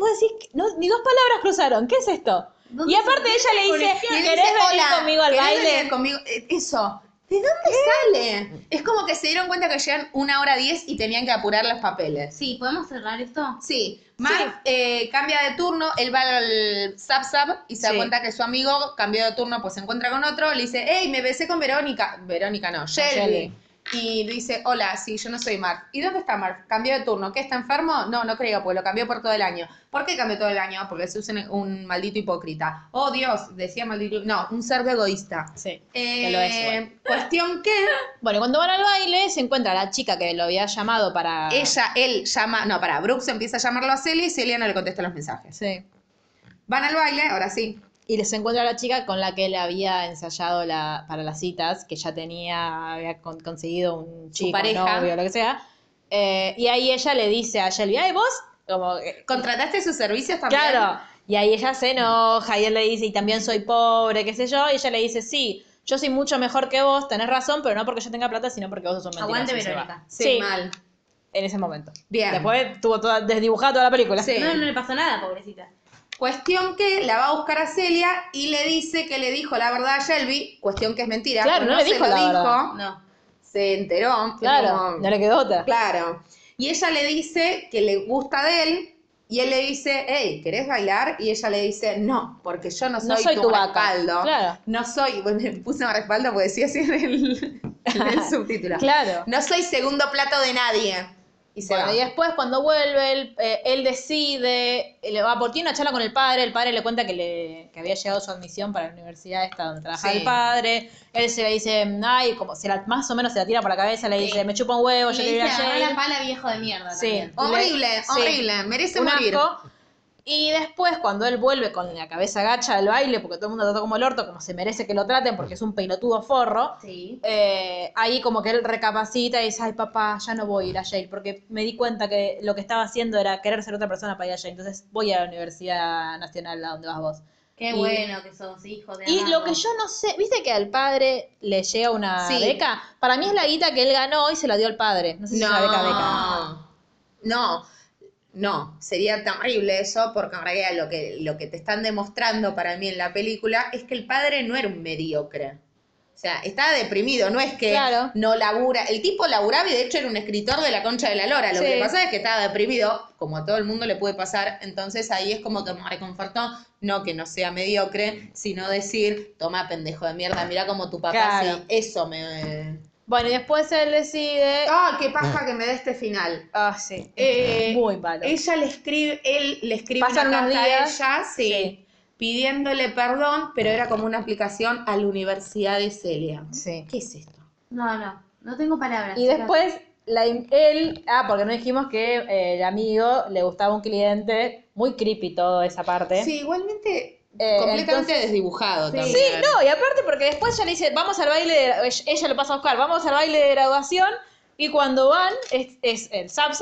vos decís, que no, ni dos palabras cruzaron, ¿qué es esto? ¿Dónde Y aparte se- ella le dice, ¿querés dice, venir "Hola, conmigo al ¿querés baile? venir conmigo? Eh, Eso. ¿De dónde sale? Es como que se dieron cuenta que llegan una hora diez y tenían que apurar los papeles. Sí, ¿podemos cerrar esto? Sí, Mark eh, cambia de turno, él va al Zap Zap y se da Sí. cuenta que su amigo cambió de turno, pues se encuentra con otro, le dice, hey, me besé con Verónica. Verónica no, Shelby. Shelby. Y dice, hola, sí, yo no soy Mark. ¿Y dónde está Mark? ¿Cambió de turno? ¿Qué, está enfermo? No, no creo, pues lo cambió por todo el año. ¿Por qué cambió todo el año? Porque se usa un maldito hipócrita. Oh, Dios, decía maldito... No, un cerdo egoísta. Sí, Eh, que lo es igual. cuestión que Bueno, cuando van al baile se encuentra la chica que lo había llamado para... ella, él llama, no, para, Brooks empieza a llamarlo a Celia y Celia no le contesta los mensajes. Sí. Van al baile, ahora sí. Y se encuentra la chica con la que él había ensayado la, para las citas, que ya tenía, había con- conseguido un chico, pareja. novio, lo que sea. Eh, y ahí ella le dice a Shelby, ay, vos, como, que- ¿Contrataste sus servicios también? claro. Y ahí ella se enoja y él le dice, y también soy pobre, qué sé yo. Y ella le dice, sí, yo soy mucho mejor que vos, tenés razón, pero no porque yo tenga plata, sino porque vos sos un mentiroso. Aguante. Verónica. Sí, Sí, mal. en ese momento. Bien. Después tuvo toda, desdibujada toda la película. Sí. No, no le pasó nada, pobrecita. Cuestión que la va a buscar a Celia y le dice que le dijo la verdad a Shelby. Cuestión que es mentira. Claro, no le se dijo lo la verdad. No. Se enteró. Claro, como- no le quedó otra. Claro. Y ella le dice que le gusta de él. Y él le dice, hey, ¿querés bailar? Y ella le dice, no, porque yo no soy, No soy tu, tu vaca. respaldo. Claro. No soy, bueno, me puse un respaldo porque decía así en el, en el subtítulo. Claro. No soy segundo plato de nadie. Y se Bueno, va. y después cuando vuelve, él, eh, él decide, eh, le va por tiene una charla con el padre, el padre le cuenta que, le, que había llegado su admisión para la universidad esta donde trabajaba Sí. el padre, él se le dice, ay, como se la, más o menos se la tira por la cabeza, le Sí. dice, me chupa un huevo, Y yo le quiero ir a agarrá Yale". la pala viejo de mierda Sí. también. Horrible, horrible. Merece Un morir. asco. Y después, cuando él vuelve con la cabeza gacha del baile, porque todo el mundo lo trató como el orto, como se merece que lo traten, porque es un pelotudo forro, Sí. eh, ahí como que él recapacita y dice, ay papá, ya no voy a ir a Yale, porque me di cuenta que lo que estaba haciendo era querer ser otra persona para ir a Yale, entonces voy a la Universidad Nacional, a donde vas vos. Qué Y- bueno que sos hijo de Y lo que yo no sé, viste que al padre le llega una Sí. beca, para mí es la guita que él ganó y se la dio al padre, no sé si es una beca beca. No, no, sería terrible eso porque en realidad lo que, lo que te están demostrando para mí en la película es que el padre no era un mediocre. O sea, estaba deprimido, no es que Claro. no labura. El tipo laburaba y de hecho era un escritor de la concha de la lora. Lo Sí. que le pasaba es que estaba deprimido, como a todo el mundo le puede pasar. Entonces ahí es como que me reconfortó, no que no sea mediocre, sino decir, toma pendejo de mierda, mira como tu papá Claro. sí. Eso me... Bueno, y después él decide... ¡Ah, qué paja que me da este final! Ah, sí. Eh, Muy malo. Ella le escribe, él le escribe Pasan una carta días, a ella, sí, sí. pidiéndole perdón, pero era como una aplicación a la Universidad de Celia. Sí. ¿Qué es esto? No, no. No tengo palabras. Y chicas. después, la, él, ah, porque no dijimos que eh, el amigo le gustaba un cliente, muy creepy todo esa parte. Sí, igualmente Eh, completamente entonces- desdibujado también. Sí, no, y aparte porque después ya le dice, vamos al baile, de, ella- ella lo pasa a buscar, vamos al baile de graduación, y cuando van, es, es el Zap,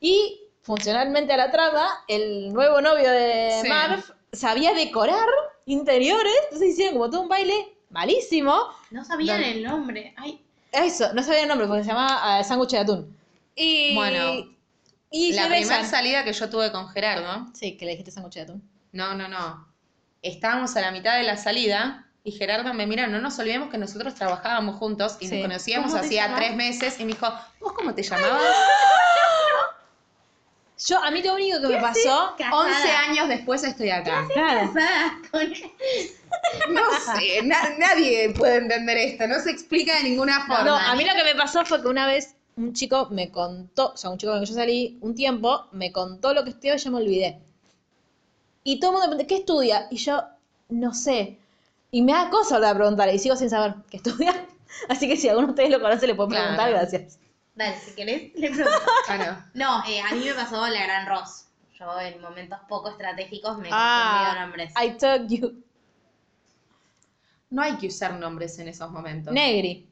y funcionalmente a la trama, el nuevo novio de Sí. Marv sabía decorar interiores, entonces hicieron como todo un baile malísimo. No sabían el nombre. Ay, Eso, no sabía el nombre, porque se llamaba eh, sándwich de atún. Y, Bueno, y la primera salida que yo tuve con Gerardo, Sí, que le dijiste sándwich de atún. no, no, no. Estábamos a la mitad de la salida y Gerardo me mira, no nos olvidemos que nosotros trabajábamos juntos y Sí. nos conocíamos ¿Cómo te hacía llamás? tres meses y me dijo, ¿vos cómo te llamabas? Yo, a mí lo único que me pasó... casada. 11 años después estoy acá. Claro. con... No sé, na- nadie puede entender esto, no se explica de ninguna forma. No, a mí lo que me pasó fue que una vez un chico me contó, o sea, un chico con el que yo salí un tiempo, me contó lo que estudiaba y yo me olvidé. Y todo el mundo me pregunta, ¿qué estudia? Y yo, no sé. Y me da cosa volver a preguntar y sigo sin saber qué estudia. Así que si alguno de ustedes lo conoce, le pueden Claro. preguntar, gracias. Dale, si querés, le pregunto. Claro. No, eh, a mí me pasó la gran Ross. Yo en momentos poco estratégicos me he Ah, nombres. I told you. No hay que usar nombres en esos momentos. Negri.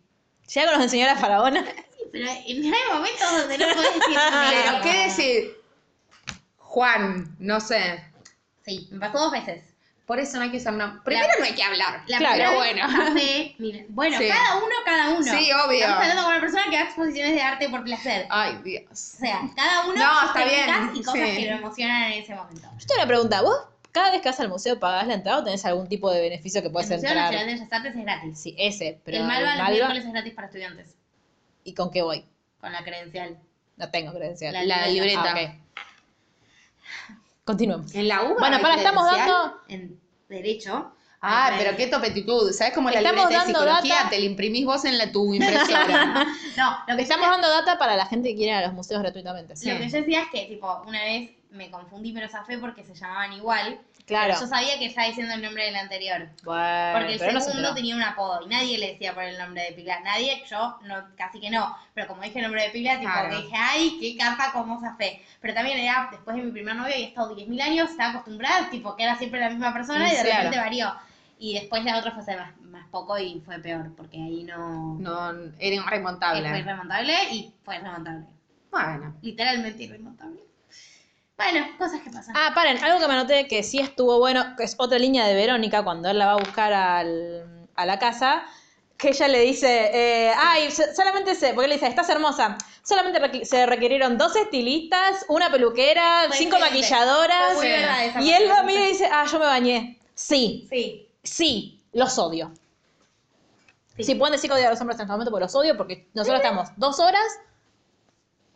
Si algo nos enseñó la faraona. Sí, pero en hay momentos donde no podés decir Pero. ¿qué decir? Juan, no sé. Sí, me pasó dos veces. Por eso no hay que usar nombres. Primero no hay que hablar. La Claro. primera vez, bueno. café, mira, bueno, Sí. cada uno, cada uno. Sí, obvio. Estamos hablando con una persona que va a exposiciones de arte por placer. Ay, Dios. O sea, cada uno No, sus está bien, técnicas y cosas sí. que lo emocionan en ese momento. Yo tengo una pregunta. ¿Vos cada vez que vas al museo pagás la entrada o tenés algún tipo de beneficio que puedes el Museo entrar? Nacional de Bellas Artes es gratis. Sí, ese. Pero el Malva los miércoles es gratis para estudiantes, ¿Y con qué voy? con la credencial. No tengo credencial. La La libreta. Ah, ok. Continuemos. En la U. Bueno, para, estamos dando. En Derecho. Ah, pero qué topetitud. ¿Sabes cómo la Estamos libreta de psicología data. te la imprimís vos en la, tu impresora? No, lo que Estamos yo, dando data para la gente que quiere ir a los museos gratuitamente. lo que yo decía es que, tipo, una vez me confundí pero zafé porque se llamaban igual. Claro. Pero yo sabía que estaba diciendo el nombre del anterior. Bueno, Porque el pero no se segundo enteró. tenía un apodo y nadie le decía por el nombre de pila. Nadie, yo no, casi que no. Pero como dije el nombre de pila, tipo Claro. que dije, ay, qué capa, cómo zafé. Pero también era después de mi primer novio y he estado 10.000 años, estaba acostumbrada, tipo que era siempre la misma persona y de Claro. repente varió. Y después la otra fue hace más, más poco y fue peor, porque ahí no. No, era Eh, Fue irremontable. irremontable y fue irremontable. Bueno. Literalmente irremontable. Bueno, cosas que pasan. Ah, paren, algo que me anoté que sí estuvo bueno, que es otra línea de Verónica cuando él la va a buscar al- a la casa, que ella le dice, eh, ay, so- solamente se, porque él le dice, estás hermosa, solamente se requirieron dos estilistas, una peluquera, Fue cinco excelente. maquilladoras, Fue muy verdad esa y él parte. lo mira y dice, ah, yo me bañé. Sí, Sí. sí, los odio. Sí. Si pueden decir que odio a los hombres en este momento, pues los odio, porque nosotros estamos dos horas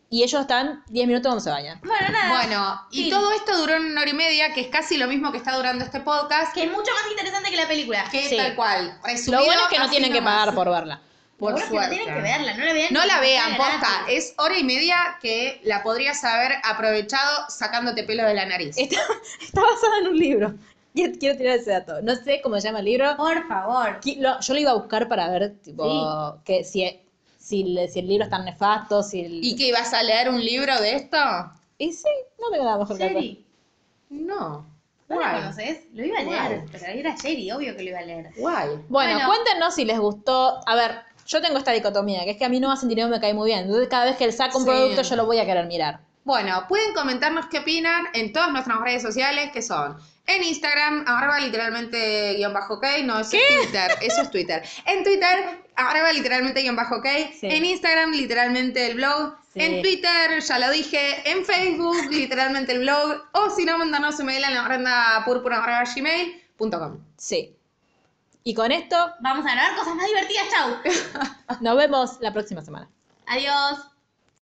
y ellos están diez minutos cuando se bañan. Bueno, nada. Bueno, y todo esto duró una hora y media, que es casi lo mismo que está durando este podcast. Que es mucho más interesante que la película. Que Sí. tal cual. Lo bueno es que no tienen que pagar por verla. Por Seguro que suerte. no tienen que verla, no la vean. No la vean, posta. Es hora y media que la podrías haber aprovechado sacándote pelo de la nariz. Está, está basada en un libro. Quiero, quiero tirar ese dato. No sé cómo se llama el libro. Por favor. Lo- yo lo iba a buscar para ver, tipo, que si, si, le- si el libro es tan nefasto, si el... ¿Y que ibas a leer un libro de esto? Y sí, no tengo nada mejor que. No. ¿No Guay. conoces? Lo iba a leer. Guay. Pero era Sherry, obvio que lo iba a leer. Guay. Bueno, Bueno. cuéntenos si les gustó. A ver, yo tengo esta dicotomía, que es que a mí no Centineo me cae muy bien. Entonces, cada vez que él saca un Sí. producto, yo lo voy a querer mirar. Bueno, pueden comentarnos qué opinan en todas nuestras redes sociales, que son en Instagram, arroba literalmente guion bajo ok, no, eso es Twitter, eso es Twitter. En Twitter, arroba literalmente guion bajo ok, Sí. en Instagram, literalmente el blog, Sí. en Twitter, ya lo dije, en Facebook, literalmente el blog, o si no, mandarnos un mail a la ofrenda púrpura arroba gmail.com. Sí. Y con esto, Vamos a grabar cosas más divertidas. Chau. nos vemos la próxima semana. Adiós.